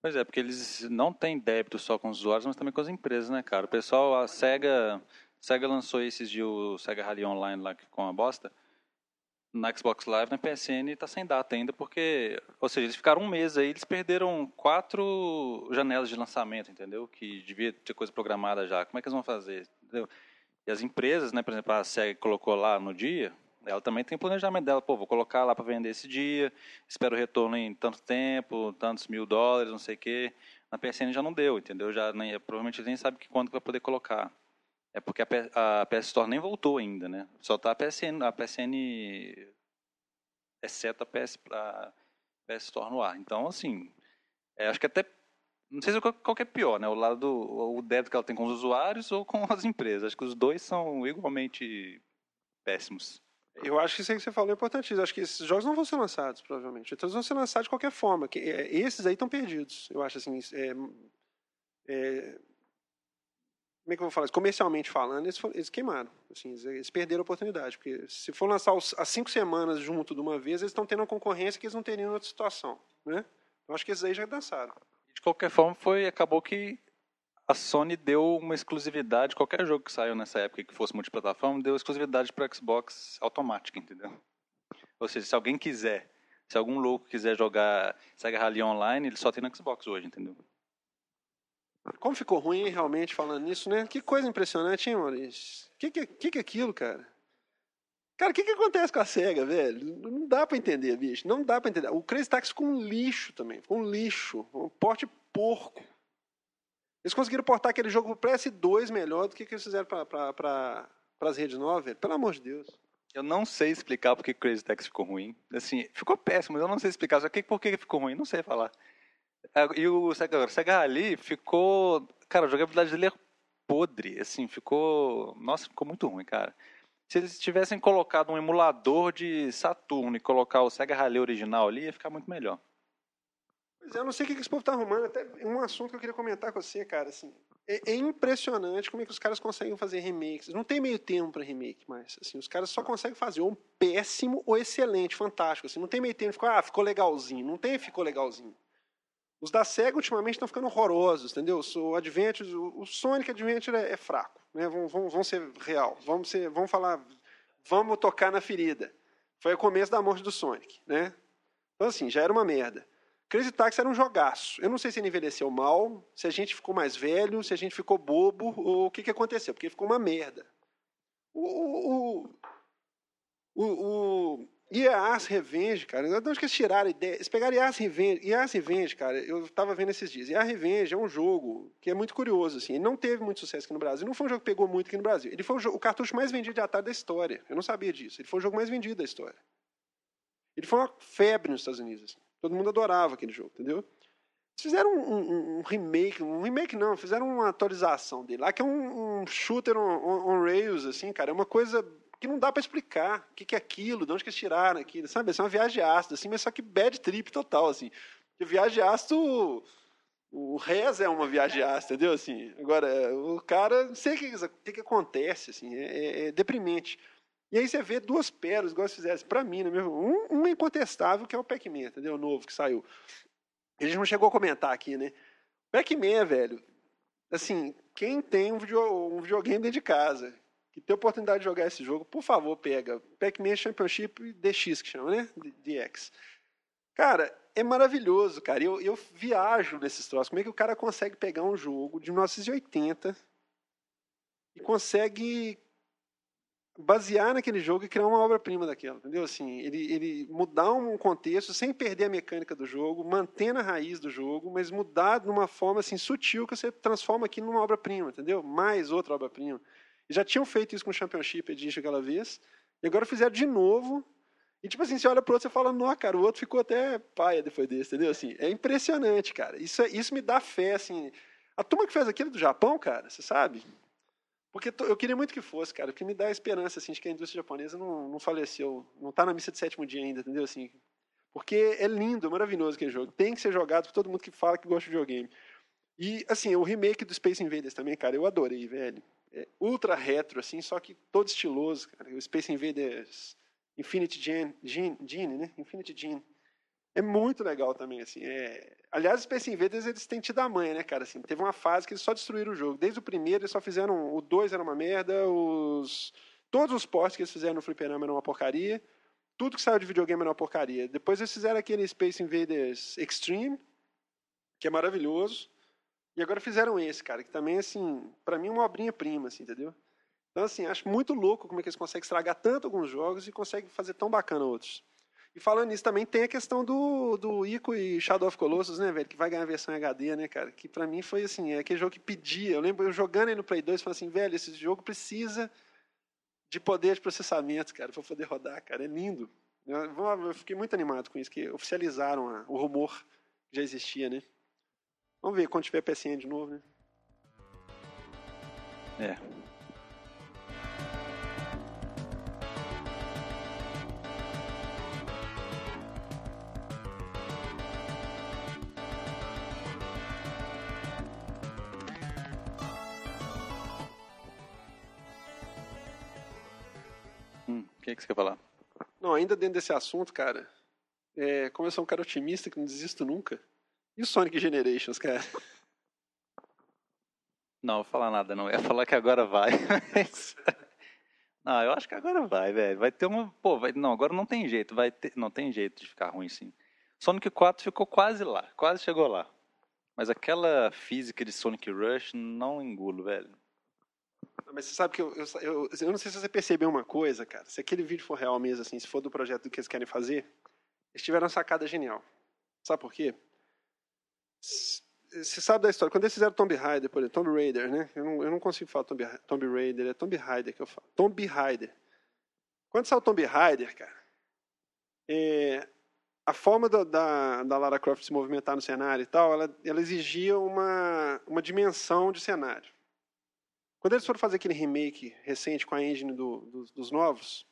Pois é, porque eles não têm débito só com os usuários, mas também com as empresas, né, cara? O pessoal, a SEGA, SEGA lançou esses dias o SEGA Rally Online lá com a bosta. Na Xbox Live, na PSN, tá sem data ainda, porque, ou seja, eles ficaram um mês aí, eles perderam quatro janelas de lançamento, entendeu? Que devia ter coisa programada já. Como é que eles vão fazer? Entendeu? E as empresas, né, por exemplo, a SEGA colocou lá no dia, ela também tem planejamento dela, pô, vou colocar lá para vender esse dia, espero retorno em tanto tempo, tantos mil dólares, não sei o quê. Na PSN já não deu, entendeu? Já nem, provavelmente nem sabe que quando vai poder colocar. É porque a, a PS Store nem voltou ainda, né? Só tá a PSN, a PSN exceto a PS, a PS Store no ar. Então, assim, é, acho que até não sei se qual, qual é pior, né? O lado do o débito que ela tem com os usuários ou com as empresas. Acho que os dois são igualmente péssimos.
Eu acho que isso aí que você falou é importantíssimo. Acho que esses jogos não vão ser lançados, provavelmente. Então, eles vão ser lançados de qualquer forma. Que, é, esses aí estão perdidos. Eu acho assim. É, é, como é que eu vou falar? Comercialmente falando, eles, eles queimaram. Assim, eles, eles, perderam a oportunidade. Porque se for lançar os, as cinco semanas junto de uma vez, eles estão tendo uma concorrência que eles não teriam em outra situação. Né? Eu acho que esses aí já dançaram.
De qualquer forma, foi, acabou que a Sony deu uma exclusividade, qualquer jogo que saiu nessa época que fosse multiplataforma, deu exclusividade para Xbox automática, entendeu? Ou seja, se alguém quiser, se algum louco quiser jogar Sega Rally Online, ele só tem no Xbox hoje, entendeu?
Como ficou ruim realmente falando nisso, né? Que coisa impressionante, hein, Maurício? O que, que, que, é aquilo, cara? Cara, o que, que acontece com a SEGA, velho? Não dá para entender, bicho. Não dá para entender. O Crazy Taxi ficou um lixo também. Ficou um lixo. Um porte porco. Eles conseguiram portar aquele jogo pro PS2 melhor do que, que eles fizeram para as redes novas, Pelo amor de Deus.
Eu não sei explicar porque Crazy Taxi ficou ruim. Assim, ficou péssimo, mas eu não sei explicar. Só que por que ficou ruim, não sei falar. É, e o Sega, Sega ali ficou. Cara, a jogabilidade dele é podre. Assim, ficou. Nossa, ficou muito ruim, cara. Se eles tivessem colocado um emulador de Saturno e colocar o Sega Rally original ali, ia ficar muito melhor.
Pois é, eu não sei o que esse povo tá arrumando. Até um assunto que eu queria comentar com você, cara, assim. É, é impressionante como é que os caras conseguem fazer remakes. Não tem meio tempo para remake mais. Assim, os caras só conseguem fazer ou um péssimo ou excelente, fantástico. Assim, não tem meio tempo. Ficou, ah, ficou legalzinho. Não tem ficou legalzinho. Os da SEGA ultimamente estão ficando horrorosos, entendeu? O Adventure, o Sonic Adventure é, é fraco, né? Vamos, vamos, vamos, ser real, vamos ser, vamos falar, vamos tocar na ferida. Foi o começo da morte do Sonic, né? Então assim, já era uma merda. Crazy Taxi era um jogaço. Eu não sei se ele envelheceu mal, se a gente ficou mais velho, se a gente ficou bobo, ou o que, que aconteceu, porque ficou uma merda. O, o, o, o IAS Revenge, cara, de onde que eles tiraram a ideia? Eles pegaram IAS Revenge, IAS Revenge, cara, eu estava vendo esses dias. IAS Revenge é um jogo que é muito curioso, assim, ele não teve muito sucesso aqui no Brasil, não foi um jogo que pegou muito aqui no Brasil. Ele foi o, o cartucho mais vendido de Atari da história, eu não sabia disso. Ele foi o jogo mais vendido da história. Ele foi uma febre nos Estados Unidos, assim. Todo mundo adorava aquele jogo, entendeu? Eles fizeram um, um, um, remake, um remake não, fizeram uma atualização dele lá, que é um, um shooter on, on, on, rails, assim, cara, é uma coisa que não dá para explicar o que, que, é aquilo, de onde que eles tiraram aquilo, sabe? É uma viagem ácida, assim, mas só que bad trip total, assim. Porque viagem ácida, o, o Rez é uma viagem ácida, entendeu? Assim, agora, o cara, não sei o que, que, que acontece, assim, é, é, é deprimente. E aí você vê duas pérolas, igual se fizesse, pra mim, né? Um, um incontestável, que é o Pac-Man, entendeu? O novo que saiu. A gente não chegou a comentar aqui, né? Pac-Man, velho, assim, quem tem um, video, um videogame dentro de casa, que tem oportunidade de jogar esse jogo, por favor, pega. Pac-Man Championship DX, que chama, né? DX. Cara, é maravilhoso, cara. Eu, eu viajo nesses troços. Como é que o cara consegue pegar um jogo de 1980 e consegue basear naquele jogo e criar uma obra-prima daquela, entendeu? Assim, ele, ele mudar um contexto sem perder a mecânica do jogo, mantendo a raiz do jogo, mas mudar de uma forma assim sutil que você transforma aquilo numa obra-prima, entendeu? Mais outra obra-prima. Já tinham feito isso com o Championship Edition aquela vez, e agora fizeram de novo. E tipo assim, você olha pro outro e fala, não, cara, o outro ficou até paia depois desse, entendeu? Assim, é impressionante, cara. Isso, é, isso me dá fé, assim. A turma que fez aquilo do Japão, cara, você sabe? Porque eu queria muito que fosse, cara, porque me dá a esperança, assim, de que a indústria japonesa não, não faleceu, não está na missa de sétimo dia ainda, entendeu? Assim, porque é lindo, maravilhoso aquele jogo. Tem que ser jogado por todo mundo que fala que gosta de videogame. E, assim, o remake do Space Invaders também, cara, eu adorei, velho. Ultra retro, assim, só que todo estiloso, cara. O Space Invaders Infinity Gene, Gene, Gene né? Infinity. É muito legal também, assim. É... Aliás, os Space Invaders, eles têm tido a manha, né, cara? Assim, teve uma fase que eles só destruíram o jogo. Desde o primeiro, eles só fizeram... O 2 era uma merda, os... Todos os ports que eles fizeram no Fliperama eram uma porcaria. Tudo que saiu de videogame era uma porcaria. Depois eles fizeram aquele Space Invaders Extreme, que é maravilhoso. E agora fizeram esse, cara, que também, assim, para mim é uma obrinha-prima, assim, entendeu? Então, assim, acho muito louco como é que eles conseguem estragar tanto alguns jogos e conseguem fazer tão bacana outros. E falando nisso, também tem a questão do, do Ico e Shadow of Colossus, né, velho? Que vai ganhar a versão HD, né, cara? Que pra mim foi assim, é aquele jogo que pedia. Eu lembro eu jogando aí no Play 2 falando assim, velho, esse jogo precisa de poder de processamento, cara, pra poder rodar, cara. É lindo. Eu, eu fiquei muito animado com isso, que oficializaram a, o rumor que já existia, né? Vamos ver quando tiver PSN de novo, né?
É. que, que você quer falar?
Não, ainda dentro desse assunto, cara, é, como eu sou um cara otimista que não desisto nunca, e o Sonic Generations, cara?
Não, vou falar nada, não. Eu ia falar que agora vai, mas... Não, eu acho que agora vai, velho. Vai ter uma. Pô, vai... não, agora não tem jeito. Vai ter... Não tem jeito de ficar ruim, sim. Sonic 4 ficou quase lá, quase chegou lá. Mas aquela física de Sonic Rush não engulo, velho.
Mas você sabe que eu, eu, eu, eu, não sei se você percebeu uma coisa, cara. Se aquele vídeo for real mesmo, assim, se for do projeto do que eles querem fazer, eles tiveram uma sacada genial. Sabe por quê? Você sabe da história. Quando eles fizeram Tomb Raider, por exemplo, Tomb Raider, né? Eu não, eu não consigo falar Tomb, Tomb Raider, é Tomb Raider que eu falo. Tomb Raider. Quando saiu Tomb Raider, cara, é, a forma da, da, da, Lara Croft se movimentar no cenário e tal, ela, ela exigia uma, uma dimensão de cenário. Quando eles foram fazer aquele remake recente com a engine do, do, dos novos,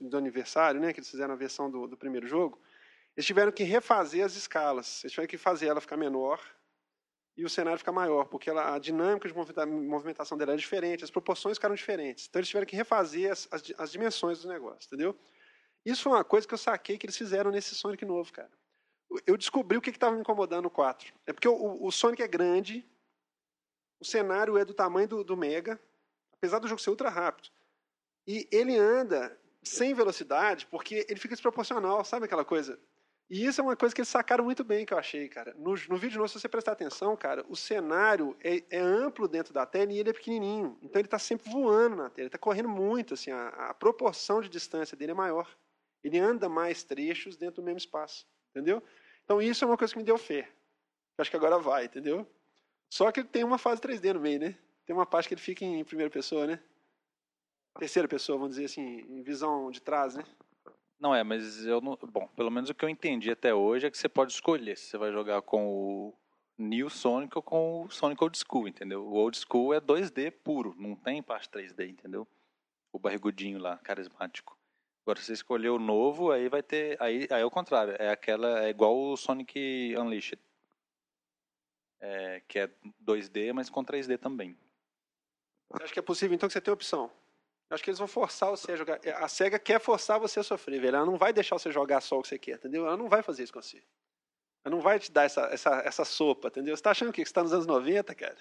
do aniversário, né, que eles fizeram a versão do, do, primeiro jogo, eles tiveram que refazer as escalas. Eles tiveram que fazer ela ficar menor e o cenário ficar maior, porque ela, a dinâmica de movimentação dela era diferente, as proporções ficaram diferentes. Então eles tiveram que refazer as, as, as dimensões do negócio, entendeu? Isso foi uma coisa que eu saquei que eles fizeram nesse Sonic novo, cara. Eu descobri o que estava me incomodando no 4. É porque o, o Sonic é grande, o cenário é do tamanho do, do Mega, apesar do jogo ser ultra rápido. E ele anda sem velocidade porque ele fica desproporcional, sabe aquela coisa? E isso é uma coisa que eles sacaram muito bem, que eu achei, cara. No, no vídeo novo, se você prestar atenção, cara, o cenário é, é, amplo dentro da tela e ele é pequenininho. Então ele está sempre voando na tela, ele está correndo muito, assim, a, a, proporção de distância dele é maior. Ele anda mais trechos dentro do mesmo espaço, entendeu? Então isso é uma coisa que me deu fé. Eu acho que agora vai, entendeu? Só que tem uma fase 3D no meio, né? Tem uma parte que ele fica em primeira pessoa, né? Terceira pessoa, vamos dizer assim, em visão de trás, né?
Não é, mas eu não. Bom, pelo menos o que eu entendi até hoje é que você pode escolher se você vai jogar com o New Sonic ou com o Sonic Old School, entendeu? O Old School é 2D puro, não tem parte 3D, entendeu? O barrigudinho lá, carismático. Agora, se você escolher o novo, aí vai ter. Aí, aí é o contrário, é aquela. É igual o Sonic Unleashed é, que é 2D, mas com 3D também.
Você acha que é possível, então, que você tenha opção? Eu acho que eles vão forçar você a jogar. A SEGA quer forçar você a sofrer, velho. Ela não vai deixar você jogar só o que você quer, entendeu? Ela não vai fazer isso com você. Ela não vai te dar essa, essa, essa sopa, entendeu? Você tá achando que você tá nos anos 90, cara?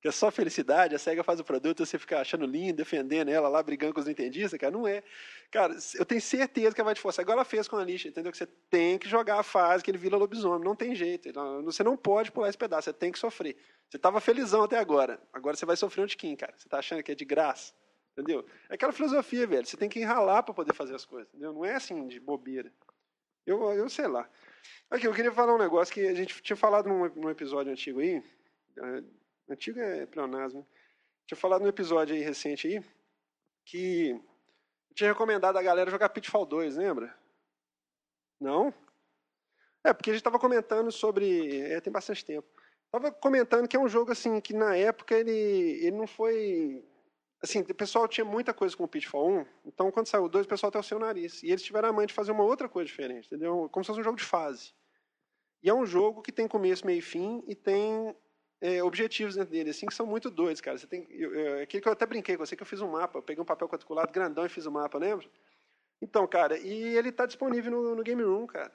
Que é só felicidade, a SEGA faz o produto você fica achando lindo, defendendo ela lá, brigando com os nintendistas, cara. Não é. Cara, eu tenho certeza que ela vai te forçar. Igual ela fez com a lixa, entendeu? Que você tem que jogar a fase que ele vira lobisomem. Não tem jeito. Você não pode pular esse pedaço, você tem que sofrer. Você tava felizão até agora. Agora você vai sofrer um tiquinho, cara. Você tá achando que é de graça. Entendeu? É aquela filosofia, velho. Você tem que enralar para poder fazer as coisas. Entendeu? Não é assim de bobeira. Eu, eu sei lá. Aqui, eu queria falar um negócio que a gente tinha falado num, num episódio antigo aí. Uh, antigo é pleonasmo. Tinha falado num episódio aí recente aí que eu tinha recomendado a galera jogar Pitfall 2, lembra? Não? É, porque a gente estava comentando sobre. É, tem bastante tempo. Tava comentando que é um jogo assim que na época ele, ele não foi assim, o pessoal tinha muita coisa com o Pitfall 1, então quando saiu o 2, o pessoal até o seu nariz. E eles tiveram a mãe de fazer uma outra coisa diferente, entendeu? Como se fosse um jogo de fase. E é um jogo que tem começo, meio e fim, e tem é, objetivos dentro dele, assim, que são muito doidos, cara. Você tem, eu, eu, aquilo que eu até brinquei com você, que eu fiz um mapa, eu peguei um papel quadriculado grandão e fiz o um mapa, lembra? Então, cara, e ele está disponível no, no Game Room, cara.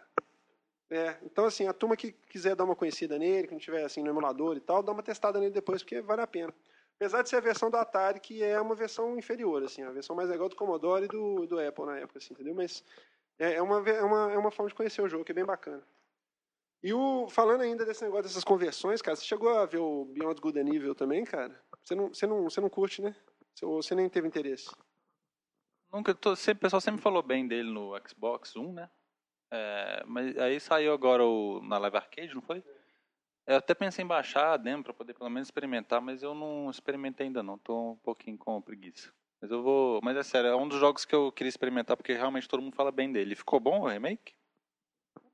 É, então, assim, a turma que quiser dar uma conhecida nele, que não tiver assim no emulador e tal, dá uma testada nele depois, porque vale a pena. Apesar de ser a versão do Atari, que é uma versão inferior, assim, a versão mais legal do Commodore e do, do Apple na época, assim, entendeu? Mas é, é uma, é, uma, é uma forma de conhecer o jogo, que é bem bacana. E o, falando ainda desse negócio dessas conversões, cara, você chegou a ver o Beyond Good and Evil também, cara? Você não, você não, você não curte, né? Você, você nem teve interesse?
Nunca, tô, sempre, o pessoal sempre falou bem dele no Xbox One, né? É, mas aí saiu agora o, na Live Arcade, não foi? Eu até pensei em baixar a demo para poder pelo menos experimentar, mas eu não experimentei ainda não, tô um pouquinho com preguiça. Mas eu vou, mas é sério, é um dos jogos que eu queria experimentar porque realmente todo mundo fala bem dele. Ficou bom o remake?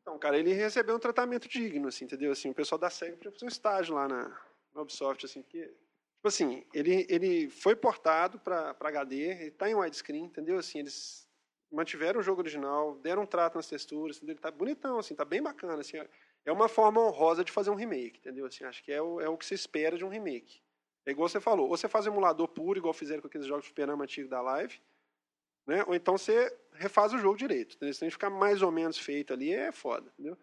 Então, cara, ele recebeu um tratamento digno, assim, entendeu? Assim, o pessoal da SEGA fez um estágio lá na, na Ubisoft, assim, que tipo assim, ele ele foi portado para HD, ele tá em widescreen, entendeu? Assim, eles mantiveram o jogo original, deram um trato nas texturas, entendeu? ele tá bonitão, assim, tá bem bacana, assim é uma forma honrosa de fazer um remake, entendeu? Assim, acho que é o, é o que se espera de um remake. É igual você falou, ou você faz um emulador puro, igual fizeram com aqueles jogos de superama antigos da Live, né? ou então você refaz o jogo direito. Entendeu? Se tem que ficar mais ou menos feito ali, é foda, entendeu?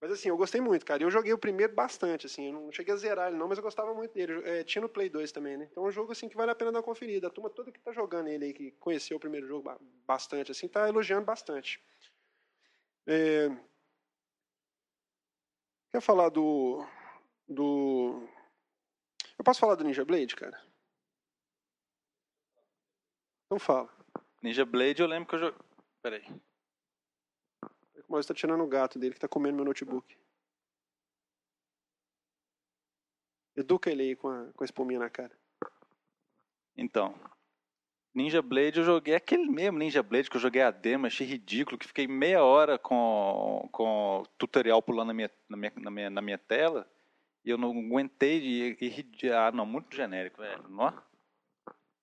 Mas assim, eu gostei muito, cara. Eu joguei o primeiro bastante, assim. Eu não cheguei a zerar ele não, mas eu gostava muito dele. É, tinha no Play 2 também, né? Então é um jogo, assim, que vale a pena dar uma conferida. A turma toda que tá jogando ele aí, que conheceu o primeiro jogo bastante, assim, tá elogiando bastante. É, Quer falar do. do. Eu posso falar do Ninja Blade, cara? Então fala.
Ninja Blade eu lembro que eu joguei. Peraí.
O Maurício tá tirando o gato dele que tá comendo meu notebook. Educa ele aí com a, com a espuminha na cara.
Então, Ninja Blade eu joguei aquele mesmo Ninja Blade que eu joguei a demo, achei ridículo, que fiquei meia hora com, com tutorial pulando na minha, na minha, na minha, na minha tela e eu não aguentei de ir. Ah, não, muito genérico, velho. Não?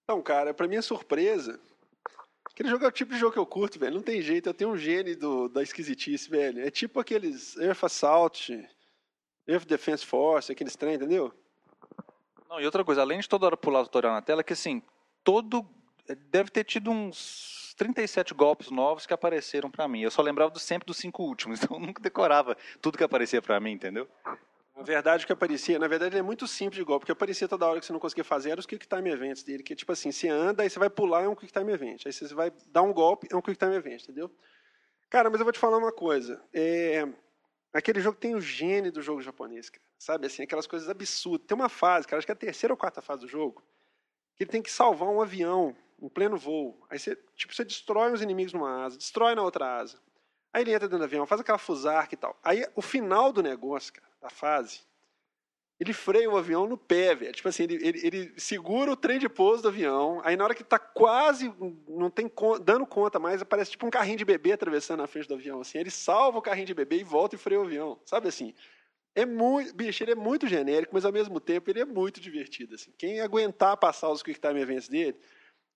Então, cara, pra minha surpresa, aquele jogo é o tipo de jogo que eu curto, velho. Não tem jeito, eu tenho um gene do, da esquisitice, velho. É tipo aqueles Earth Assault, Earth Defense Force, aqueles trem, entendeu?
Não, e outra coisa, além de toda hora pular o tutorial na tela, que assim, todo deve ter tido uns 37 golpes novos que apareceram para mim. Eu só lembrava do, sempre dos cinco últimos, então eu nunca decorava tudo que aparecia para mim, entendeu?
Na verdade, o que aparecia, na verdade, ele é muito simples de golpe, porque aparecia toda hora que você não conseguia fazer, era os Quick Time Events dele, que é tipo assim, você anda, aí você vai pular, é um Quick Time Event. Aí você vai dar um golpe, é um Quick Time Event, entendeu? Cara, mas eu vou te falar uma coisa. É... Aquele jogo tem o gene do jogo japonês, cara. Sabe, assim, aquelas coisas absurdas. Tem uma fase, cara, acho que é a terceira ou quarta fase do jogo, que ele tem que salvar um avião em pleno voo. Aí você, tipo, você destrói os inimigos numa asa, destrói na outra asa. Aí ele entra dentro do avião, faz aquela fusarca e tal. Aí o final do negócio, cara, da fase, ele freia o avião no pé, velho. Tipo assim, ele, ele, ele, segura o trem de pouso do avião. Aí na hora que tá quase, não tem dando conta mais, aparece tipo um carrinho de bebê atravessando a frente do avião. Assim, ele salva o carrinho de bebê e volta e freia o avião. Sabe assim? É muito, bicho, ele é muito genérico, mas ao mesmo tempo ele é muito divertido. Assim. Quem aguentar passar os Quick Time Events dele,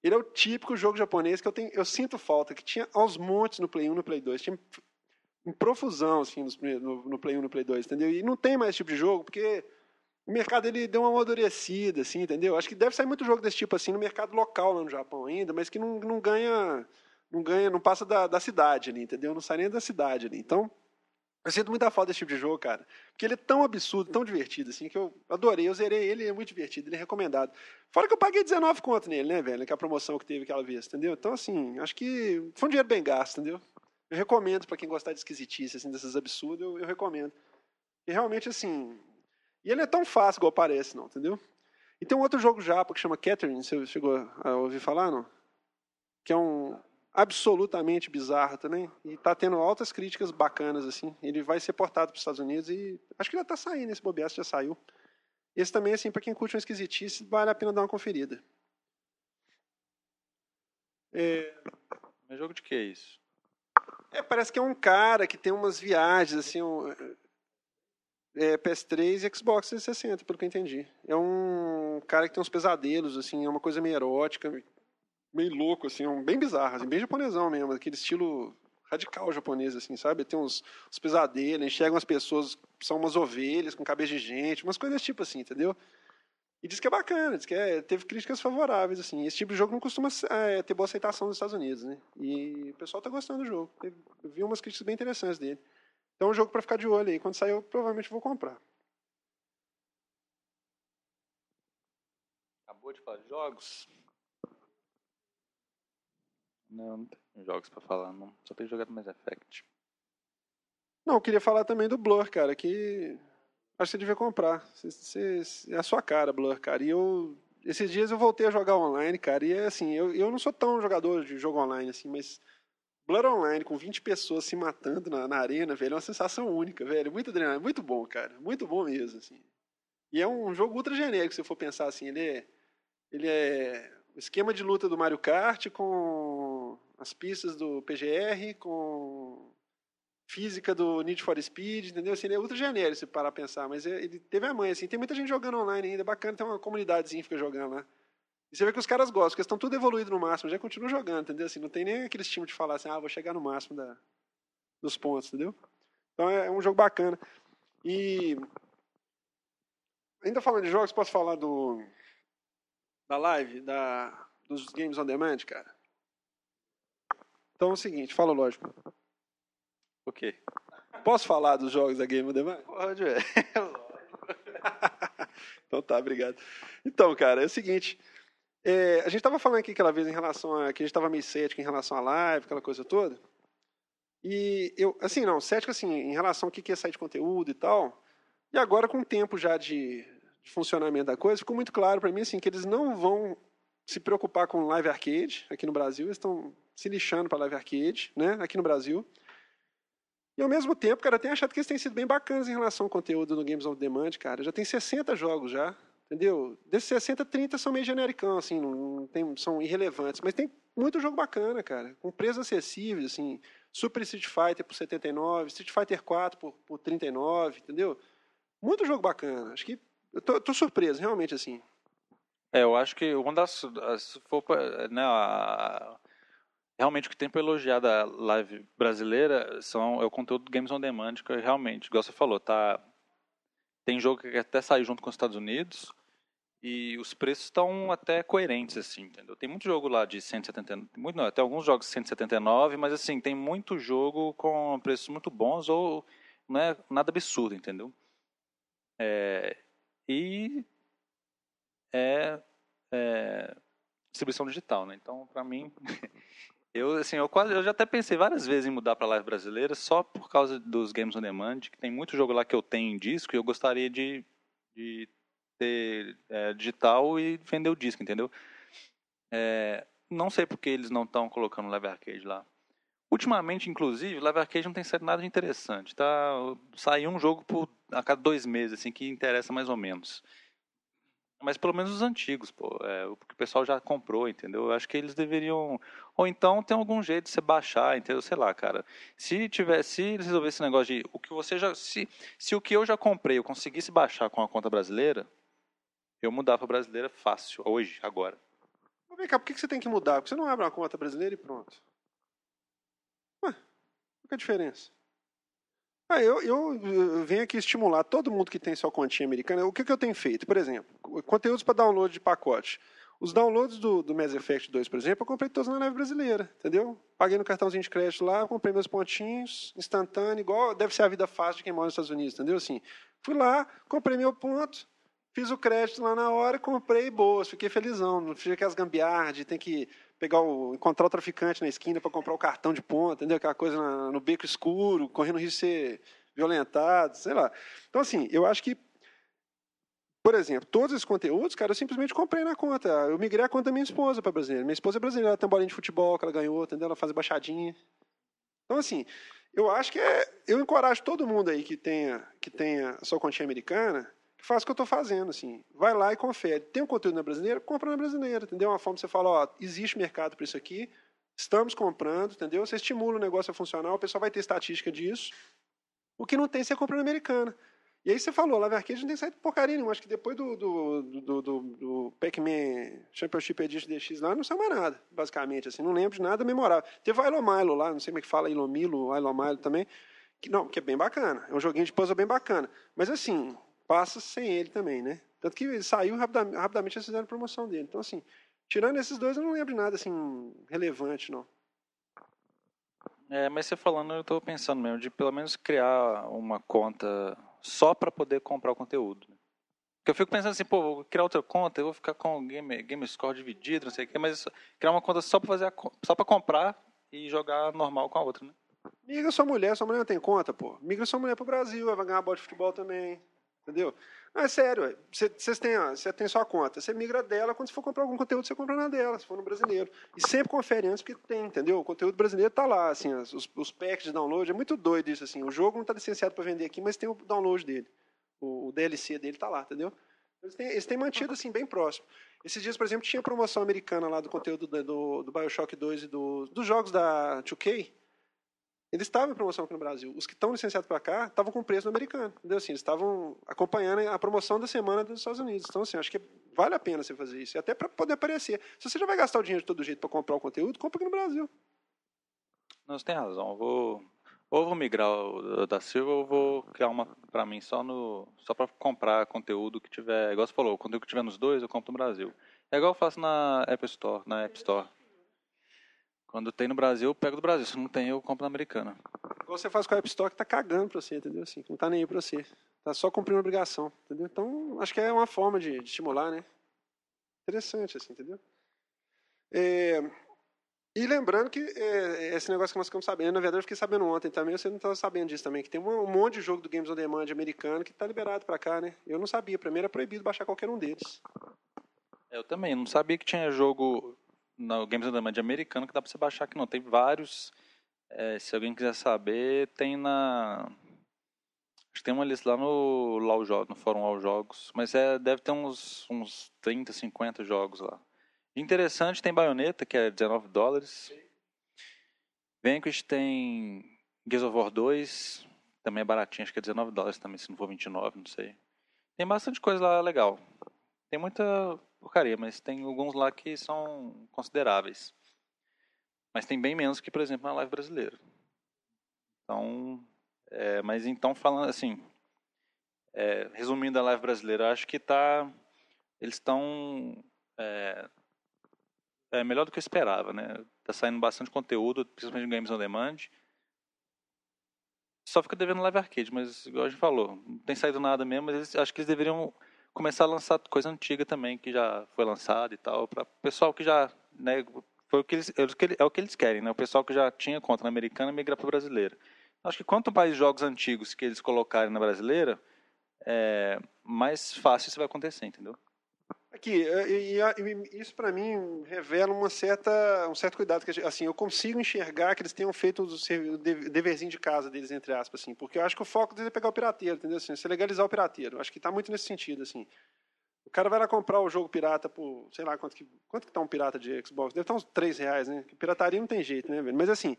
ele é o típico jogo japonês que eu, tenho, eu sinto falta, que tinha aos montes no Play 1 no Play 2. Tinha em profusão, assim, no, no Play 1 no Play 2, entendeu? E não tem mais esse tipo de jogo, porque o mercado ele deu uma amadurecida, assim, entendeu? Acho que deve sair muito jogo desse tipo assim no mercado local lá no Japão ainda, mas que não, não ganha, não ganha, não passa da, da cidade ali, entendeu? Não sai nem da cidade ali. Então, eu sinto muita falta desse tipo de jogo, cara. Porque ele é tão absurdo, tão divertido, assim, que eu adorei. Eu zerei ele, é muito divertido, ele é recomendado. Fora que eu paguei 19 conto nele, né, velho? Que é a promoção que teve aquela vez, entendeu? Então, assim, acho que foi um dinheiro bem gasto, entendeu? Eu recomendo para quem gostar de esquisitice, assim, desses absurdos, eu, eu recomendo. E realmente, assim, e ele é tão fácil igual parece, não, entendeu? E tem um outro jogo japa que chama Catherine, você chegou a ouvir falar, não? Que é um absolutamente bizarro também. E tá tendo altas críticas bacanas, assim. Ele vai ser portado para os Estados Unidos e acho que já tá saindo, esse bobear já saiu. Esse também, assim, para quem curte uma esquisitice, vale a pena dar uma conferida.
É... Mas jogo de que é isso?
É, parece que é um cara que tem umas viagens, assim, um, é, PS3 e Xbox 360, pelo que eu entendi. É um cara que tem uns pesadelos, assim, é uma coisa meio erótica, meio louco, assim, bem bizarro, assim, bem japonesão mesmo, aquele estilo radical japonês, assim, sabe? Tem uns, uns pesadelos, enxergam as pessoas, são umas ovelhas com cabeça de gente, umas coisas tipo assim, entendeu? E diz que é bacana, diz que é, teve críticas favoráveis, assim. Esse tipo de jogo não costuma é, ter boa aceitação nos Estados Unidos, né? E o pessoal tá gostando do jogo. Eu vi umas críticas bem interessantes dele. Então é um jogo para ficar de olho aí. Quando sair, eu provavelmente vou comprar.
Acabou de falar de jogos? Não, não jogos para falar, não. Só tenho jogado Mass Effect.
Não, eu queria falar também do Blur, cara, que acho que você devia comprar. Você, você, é a sua cara, Blur, cara. E eu. Esses dias eu voltei a jogar online, cara, e é assim, eu, eu não sou tão jogador de jogo online, assim, mas Blood Online com 20 pessoas se matando na, na arena, velho, é uma sensação única, velho. Muito adrenalina, muito bom, cara. Muito bom mesmo, assim. E é um jogo ultra genérico, se for pensar assim. Ele é, ele é o esquema de luta do Mario Kart com as pistas do PGR, com física do Need for Speed, entendeu? Assim, ele é ultra genérico, se parar a pensar. Mas é, ele teve a mãe, assim. Tem muita gente jogando online ainda, é bacana. Tem uma comunidadezinha que fica jogando lá. E você vê que os caras gostam, porque eles estão tudo evoluído no máximo, já continuam jogando, entendeu? Assim, não tem nem aquele estímulo de falar assim, ah, vou chegar no máximo da, dos pontos, entendeu? Então é, é um jogo bacana. E ainda falando de jogos, posso falar do da live, da, dos Games on Demand, cara? Então é o seguinte, fala lógico.
O quê?
Posso falar dos jogos da Game on Demand?
Pode, é.
então tá, obrigado. Então, cara, é o seguinte. É, a gente estava falando aqui aquela vez em relação a que a gente estava meio cético em relação à live, aquela coisa toda. E eu, assim, não, cético assim, em relação ao que é sair de conteúdo e tal. E agora, com o tempo já de, de funcionamento da coisa, ficou muito claro para mim assim, que eles não vão se preocupar com live arcade aqui no Brasil, eles estão se lixando para live arcade, né, aqui no Brasil. E ao mesmo tempo, cara, eu tenho achado que eles têm sido bem bacanas em relação ao conteúdo no Games on Demand, cara. Já tem 60 jogos já. Entendeu? Desses 60, 30 são meio genericão, assim, não tem, são irrelevantes. Mas tem muito jogo bacana, cara. Com preços acessíveis, assim. Super Street Fighter por 79, Street Fighter 4 por, por 39, entendeu? Muito jogo bacana. Acho que. Eu tô, tô surpreso, realmente, assim.
É, eu acho que uma das. Se for, né, a, realmente o que tem para elogiar da live brasileira são, é o conteúdo do Games on Demand, que realmente, igual você falou, tá. Tem jogo que até sair junto com os Estados Unidos, e os preços estão até coerentes, assim, entendeu? Tem muito jogo lá de 179, muito não, até alguns jogos de 179, mas assim, tem muito jogo com preços muito bons ou não é nada absurdo, entendeu? É, e é, é, distribuição digital, né? Então, para mim, eu assim, eu quase, eu já até pensei várias vezes em mudar para live brasileira só por causa dos games on demand, que tem muito jogo lá que eu tenho em disco e eu gostaria de, de ter é, digital e vender o disco, entendeu? É, não sei porque eles não estão colocando Live Arcade lá. Ultimamente, inclusive, Live Arcade não tem sido nada de interessante. Tá? Saiu um jogo por, a cada dois meses, assim, que interessa mais ou menos. Mas pelo menos os antigos, pô, é, o que o pessoal já comprou, entendeu? Eu acho que eles deveriam. Ou então tem algum jeito de você baixar, entendeu? Sei lá, cara. Se tivesse, se eles esse negócio de o que você já. Se, se o que eu já comprei eu conseguisse baixar com a conta brasileira, eu mudar para brasileira fácil, hoje, agora.
Mas vem cá, por que você tem que mudar? Porque você não abre uma conta brasileira e pronto. Ué, qual é a diferença? Ah, eu, eu, venho aqui estimular todo mundo que tem sua continha americana. O que, que eu tenho feito? Por exemplo, conteúdos para download de pacote. Os downloads do, do Mass Effect 2, por exemplo, eu comprei todos na neve brasileira, entendeu? Paguei no cartãozinho de crédito lá, comprei meus pontinhos, instantâneo, igual deve ser a vida fácil de quem mora nos Estados Unidos, entendeu? Assim, fui lá, comprei meu ponto, fiz o crédito lá na hora, comprei boas, fiquei felizão. Não fiz aquelas gambiarras tem que pegar o, encontrar o traficante na esquina para comprar o cartão de ponta, entendeu? Aquela coisa na, no beco escuro, correndo risco de ser violentado, sei lá. Então, assim, eu acho que por exemplo, todos esses conteúdos, cara, eu simplesmente comprei na conta. Eu migrei a conta da minha esposa para brasileira. Minha esposa é brasileira, ela tem uma bolinha de futebol que ela ganhou, entendeu? Ela faz baixadinha. Então, assim, eu acho que é. Eu encorajo todo mundo aí que tenha, que tenha sua continha americana, que faça o que eu estou fazendo, assim. Vai lá e confere. Tem um conteúdo na brasileira? Compra na brasileira, entendeu? Uma forma de você falar, ó, existe mercado para isso aqui, estamos comprando, entendeu? Você estimula o negócio a funcionar, o pessoal vai ter estatística disso. O que não tem, você compra na americana. E aí você falou, Live Arcade não tem saído porcaria nenhuma. Acho que depois do, do, do, do, do Pac-Man Championship Edition DX lá, não saiu mais nada, basicamente. Assim, não lembro de nada memorável. Teve o Ilomilo lá, não sei como é que fala, Ilomilo, Ilomilo também. Que, não, que é bem bacana. É um joguinho de puzzle bem bacana. Mas assim, passa sem ele também, né? Tanto que ele saiu rapidamente, rapidamente eles fizeram promoção dele. Então, assim, tirando esses dois, eu não lembro de nada assim relevante, não.
É, mas você falando, eu estou pensando mesmo de pelo menos criar uma conta só para poder comprar o conteúdo. Né? Porque eu fico pensando assim, pô, vou criar outra conta, eu vou ficar com o game, game score dividido, não sei o quê, mas criar uma conta só para fazer a, só para comprar e jogar normal com a outra, né?
Migra sua mulher, sua mulher não tem conta, pô. Migra sua mulher pro Brasil, vai ganhar bola de futebol também. Entendeu? Não, é sério, vocês têm, você tem sua conta, você migra dela, quando você for comprar algum conteúdo, você compra na dela, se for no brasileiro. E sempre confere antes, porque tem, entendeu? O conteúdo brasileiro tá lá, assim, os, os packs de download, é muito doido isso, assim. O jogo não está licenciado para vender aqui, mas tem o download dele. O, o DLC dele tá lá, entendeu? Eles têm, eles têm mantido, assim, bem próximo. Esses dias, por exemplo, tinha promoção americana lá do conteúdo do, do, do Bioshock 2 e do, dos jogos da 2K, eles estavam em promoção aqui no Brasil. Os que estão licenciados para cá estavam com preço no americano. Entendeu? Assim, eles estavam acompanhando a promoção da semana dos Estados Unidos. Então, assim, acho que vale a pena você fazer isso. E até para poder aparecer. Se você já vai gastar o dinheiro de todo jeito para comprar o conteúdo, compra aqui no Brasil.
Não, você tem razão. Vou, ou vou migrar da Silva ou vou criar uma para mim só no só para comprar conteúdo que tiver, igual você falou, conteúdo que tiver nos dois eu compro no Brasil. É igual eu faço na App Store, na App Store. Quando tem no Brasil, eu pego do Brasil. Se não tem, eu compro na americana.
Você faz com a App Store que tá cagando pra você, entendeu? Assim, não tá nem aí pra você. Tá só cumprindo obrigação, entendeu? Então, acho que é uma forma de, de estimular, né? Interessante, assim, entendeu? É, e lembrando que é, esse negócio que nós ficamos sabendo, na verdade eu fiquei sabendo ontem também, você não estava sabendo disso também, que tem um, um, monte de jogo do Games on Demand americano que está liberado para cá, né? Eu não sabia, para mim era proibido baixar qualquer um deles.
Eu também, não sabia que tinha jogo no Games on Demand americano que dá para você baixar aqui não. Tem vários. É, se alguém quiser saber, tem na. Acho que tem uma lista lá no Jogos, no Fórum LAU Jogos. Mas é, deve ter uns, uns 30, 50 jogos lá. Interessante, tem Bayonetta, que é 19 dólares. Vanquish tem Gears of War 2, também é baratinho, acho que é 19 dólares também, se não for 29, não sei. Tem bastante coisa lá legal. Tem muita porcaria, mas tem alguns lá que são consideráveis. Mas tem bem menos que, por exemplo, na live brasileira. Então, é, mas então falando assim, é, resumindo a live brasileira, acho que tá, eles estão é, é, melhor do que eu esperava, né? Tá saindo bastante conteúdo, principalmente em games on demand. Só fica devendo live arcade, mas igual a gente falou, não tem saído nada mesmo, mas eles, acho que eles deveriam começar a lançar coisa antiga também, que já foi lançada e tal, para o pessoal que já, né, foi o que eles, é o que eles querem, né, o pessoal que já tinha conta na americana migrar para o brasileiro. Acho que quanto mais jogos antigos que eles colocarem na brasileira, é, mais fácil isso vai acontecer, entendeu?
Aqui, e, e, isso para mim revela uma certa, um certo cuidado que assim eu consigo enxergar que eles tenham feito o deverzinho de casa deles entre aspas assim, porque eu acho que o foco deles é pegar o pirateiro, entendeu? Assim, legalizar o pirateiro, acho que está muito nesse sentido assim. O cara vai lá comprar o jogo pirata por, sei lá quanto que quanto que tá um pirata de Xbox, deve estar uns 3 reais, né? Pirataria não tem jeito, né, velho? Mas assim,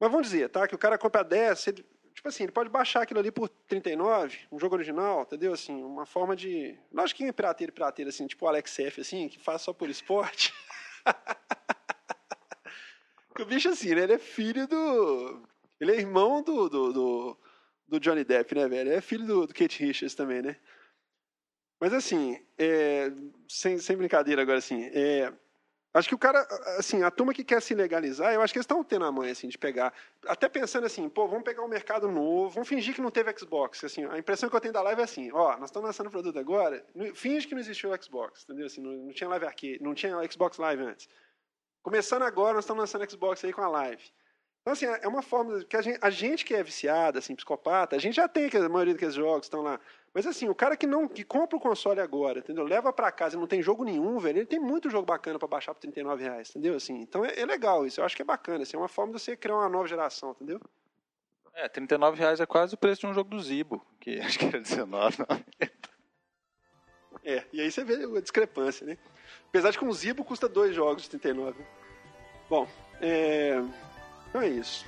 mas vamos dizer, tá? Que o cara compra 10, ele, Tipo assim, ele pode baixar aquilo ali por 39, um jogo original, entendeu? Assim, uma forma de. Lógico que é pirateiro, pirateiro, assim, tipo o Alex F, assim, que faz só por esporte. o bicho, assim, né? Ele é filho do. Ele é irmão do, do, do, do Johnny Depp, né, velho? É filho do, do Kate Richards também, né? Mas assim, é, sem, sem brincadeira agora, assim, é, Acho que o cara, assim, a turma que quer se legalizar, eu acho que eles estão tendo a mãe, assim, de pegar. Até pensando assim, pô, vamos pegar um mercado novo, vamos fingir que não teve Xbox. Assim, a impressão que eu tenho da live é assim, ó, nós estamos lançando produto agora, finge que não existiu o Xbox, entendeu? Assim, não, não tinha live aqui, não tinha Xbox Live antes. Começando agora, nós estamos lançando Xbox aí com a live. Então, assim, é uma forma que a gente, a gente que é viciada, assim, psicopata, a gente já tem, que a maioria daqueles jogos estão lá. Mas, assim, o cara que não que compra o console agora, entendeu? Leva para casa e não tem jogo nenhum, velho, ele tem muito jogo bacana para baixar por 39 reais, entendeu? Assim, então é, é, legal isso, eu acho que é bacana, assim, é uma forma de você criar uma nova geração, entendeu?
É, 39 reais é quase o preço de um jogo do Zibo, que acho que era 19,
É, e aí você vê a discrepância, né? Apesar de que um Zibo custa dois jogos de 39. Bom, é... Então é isso.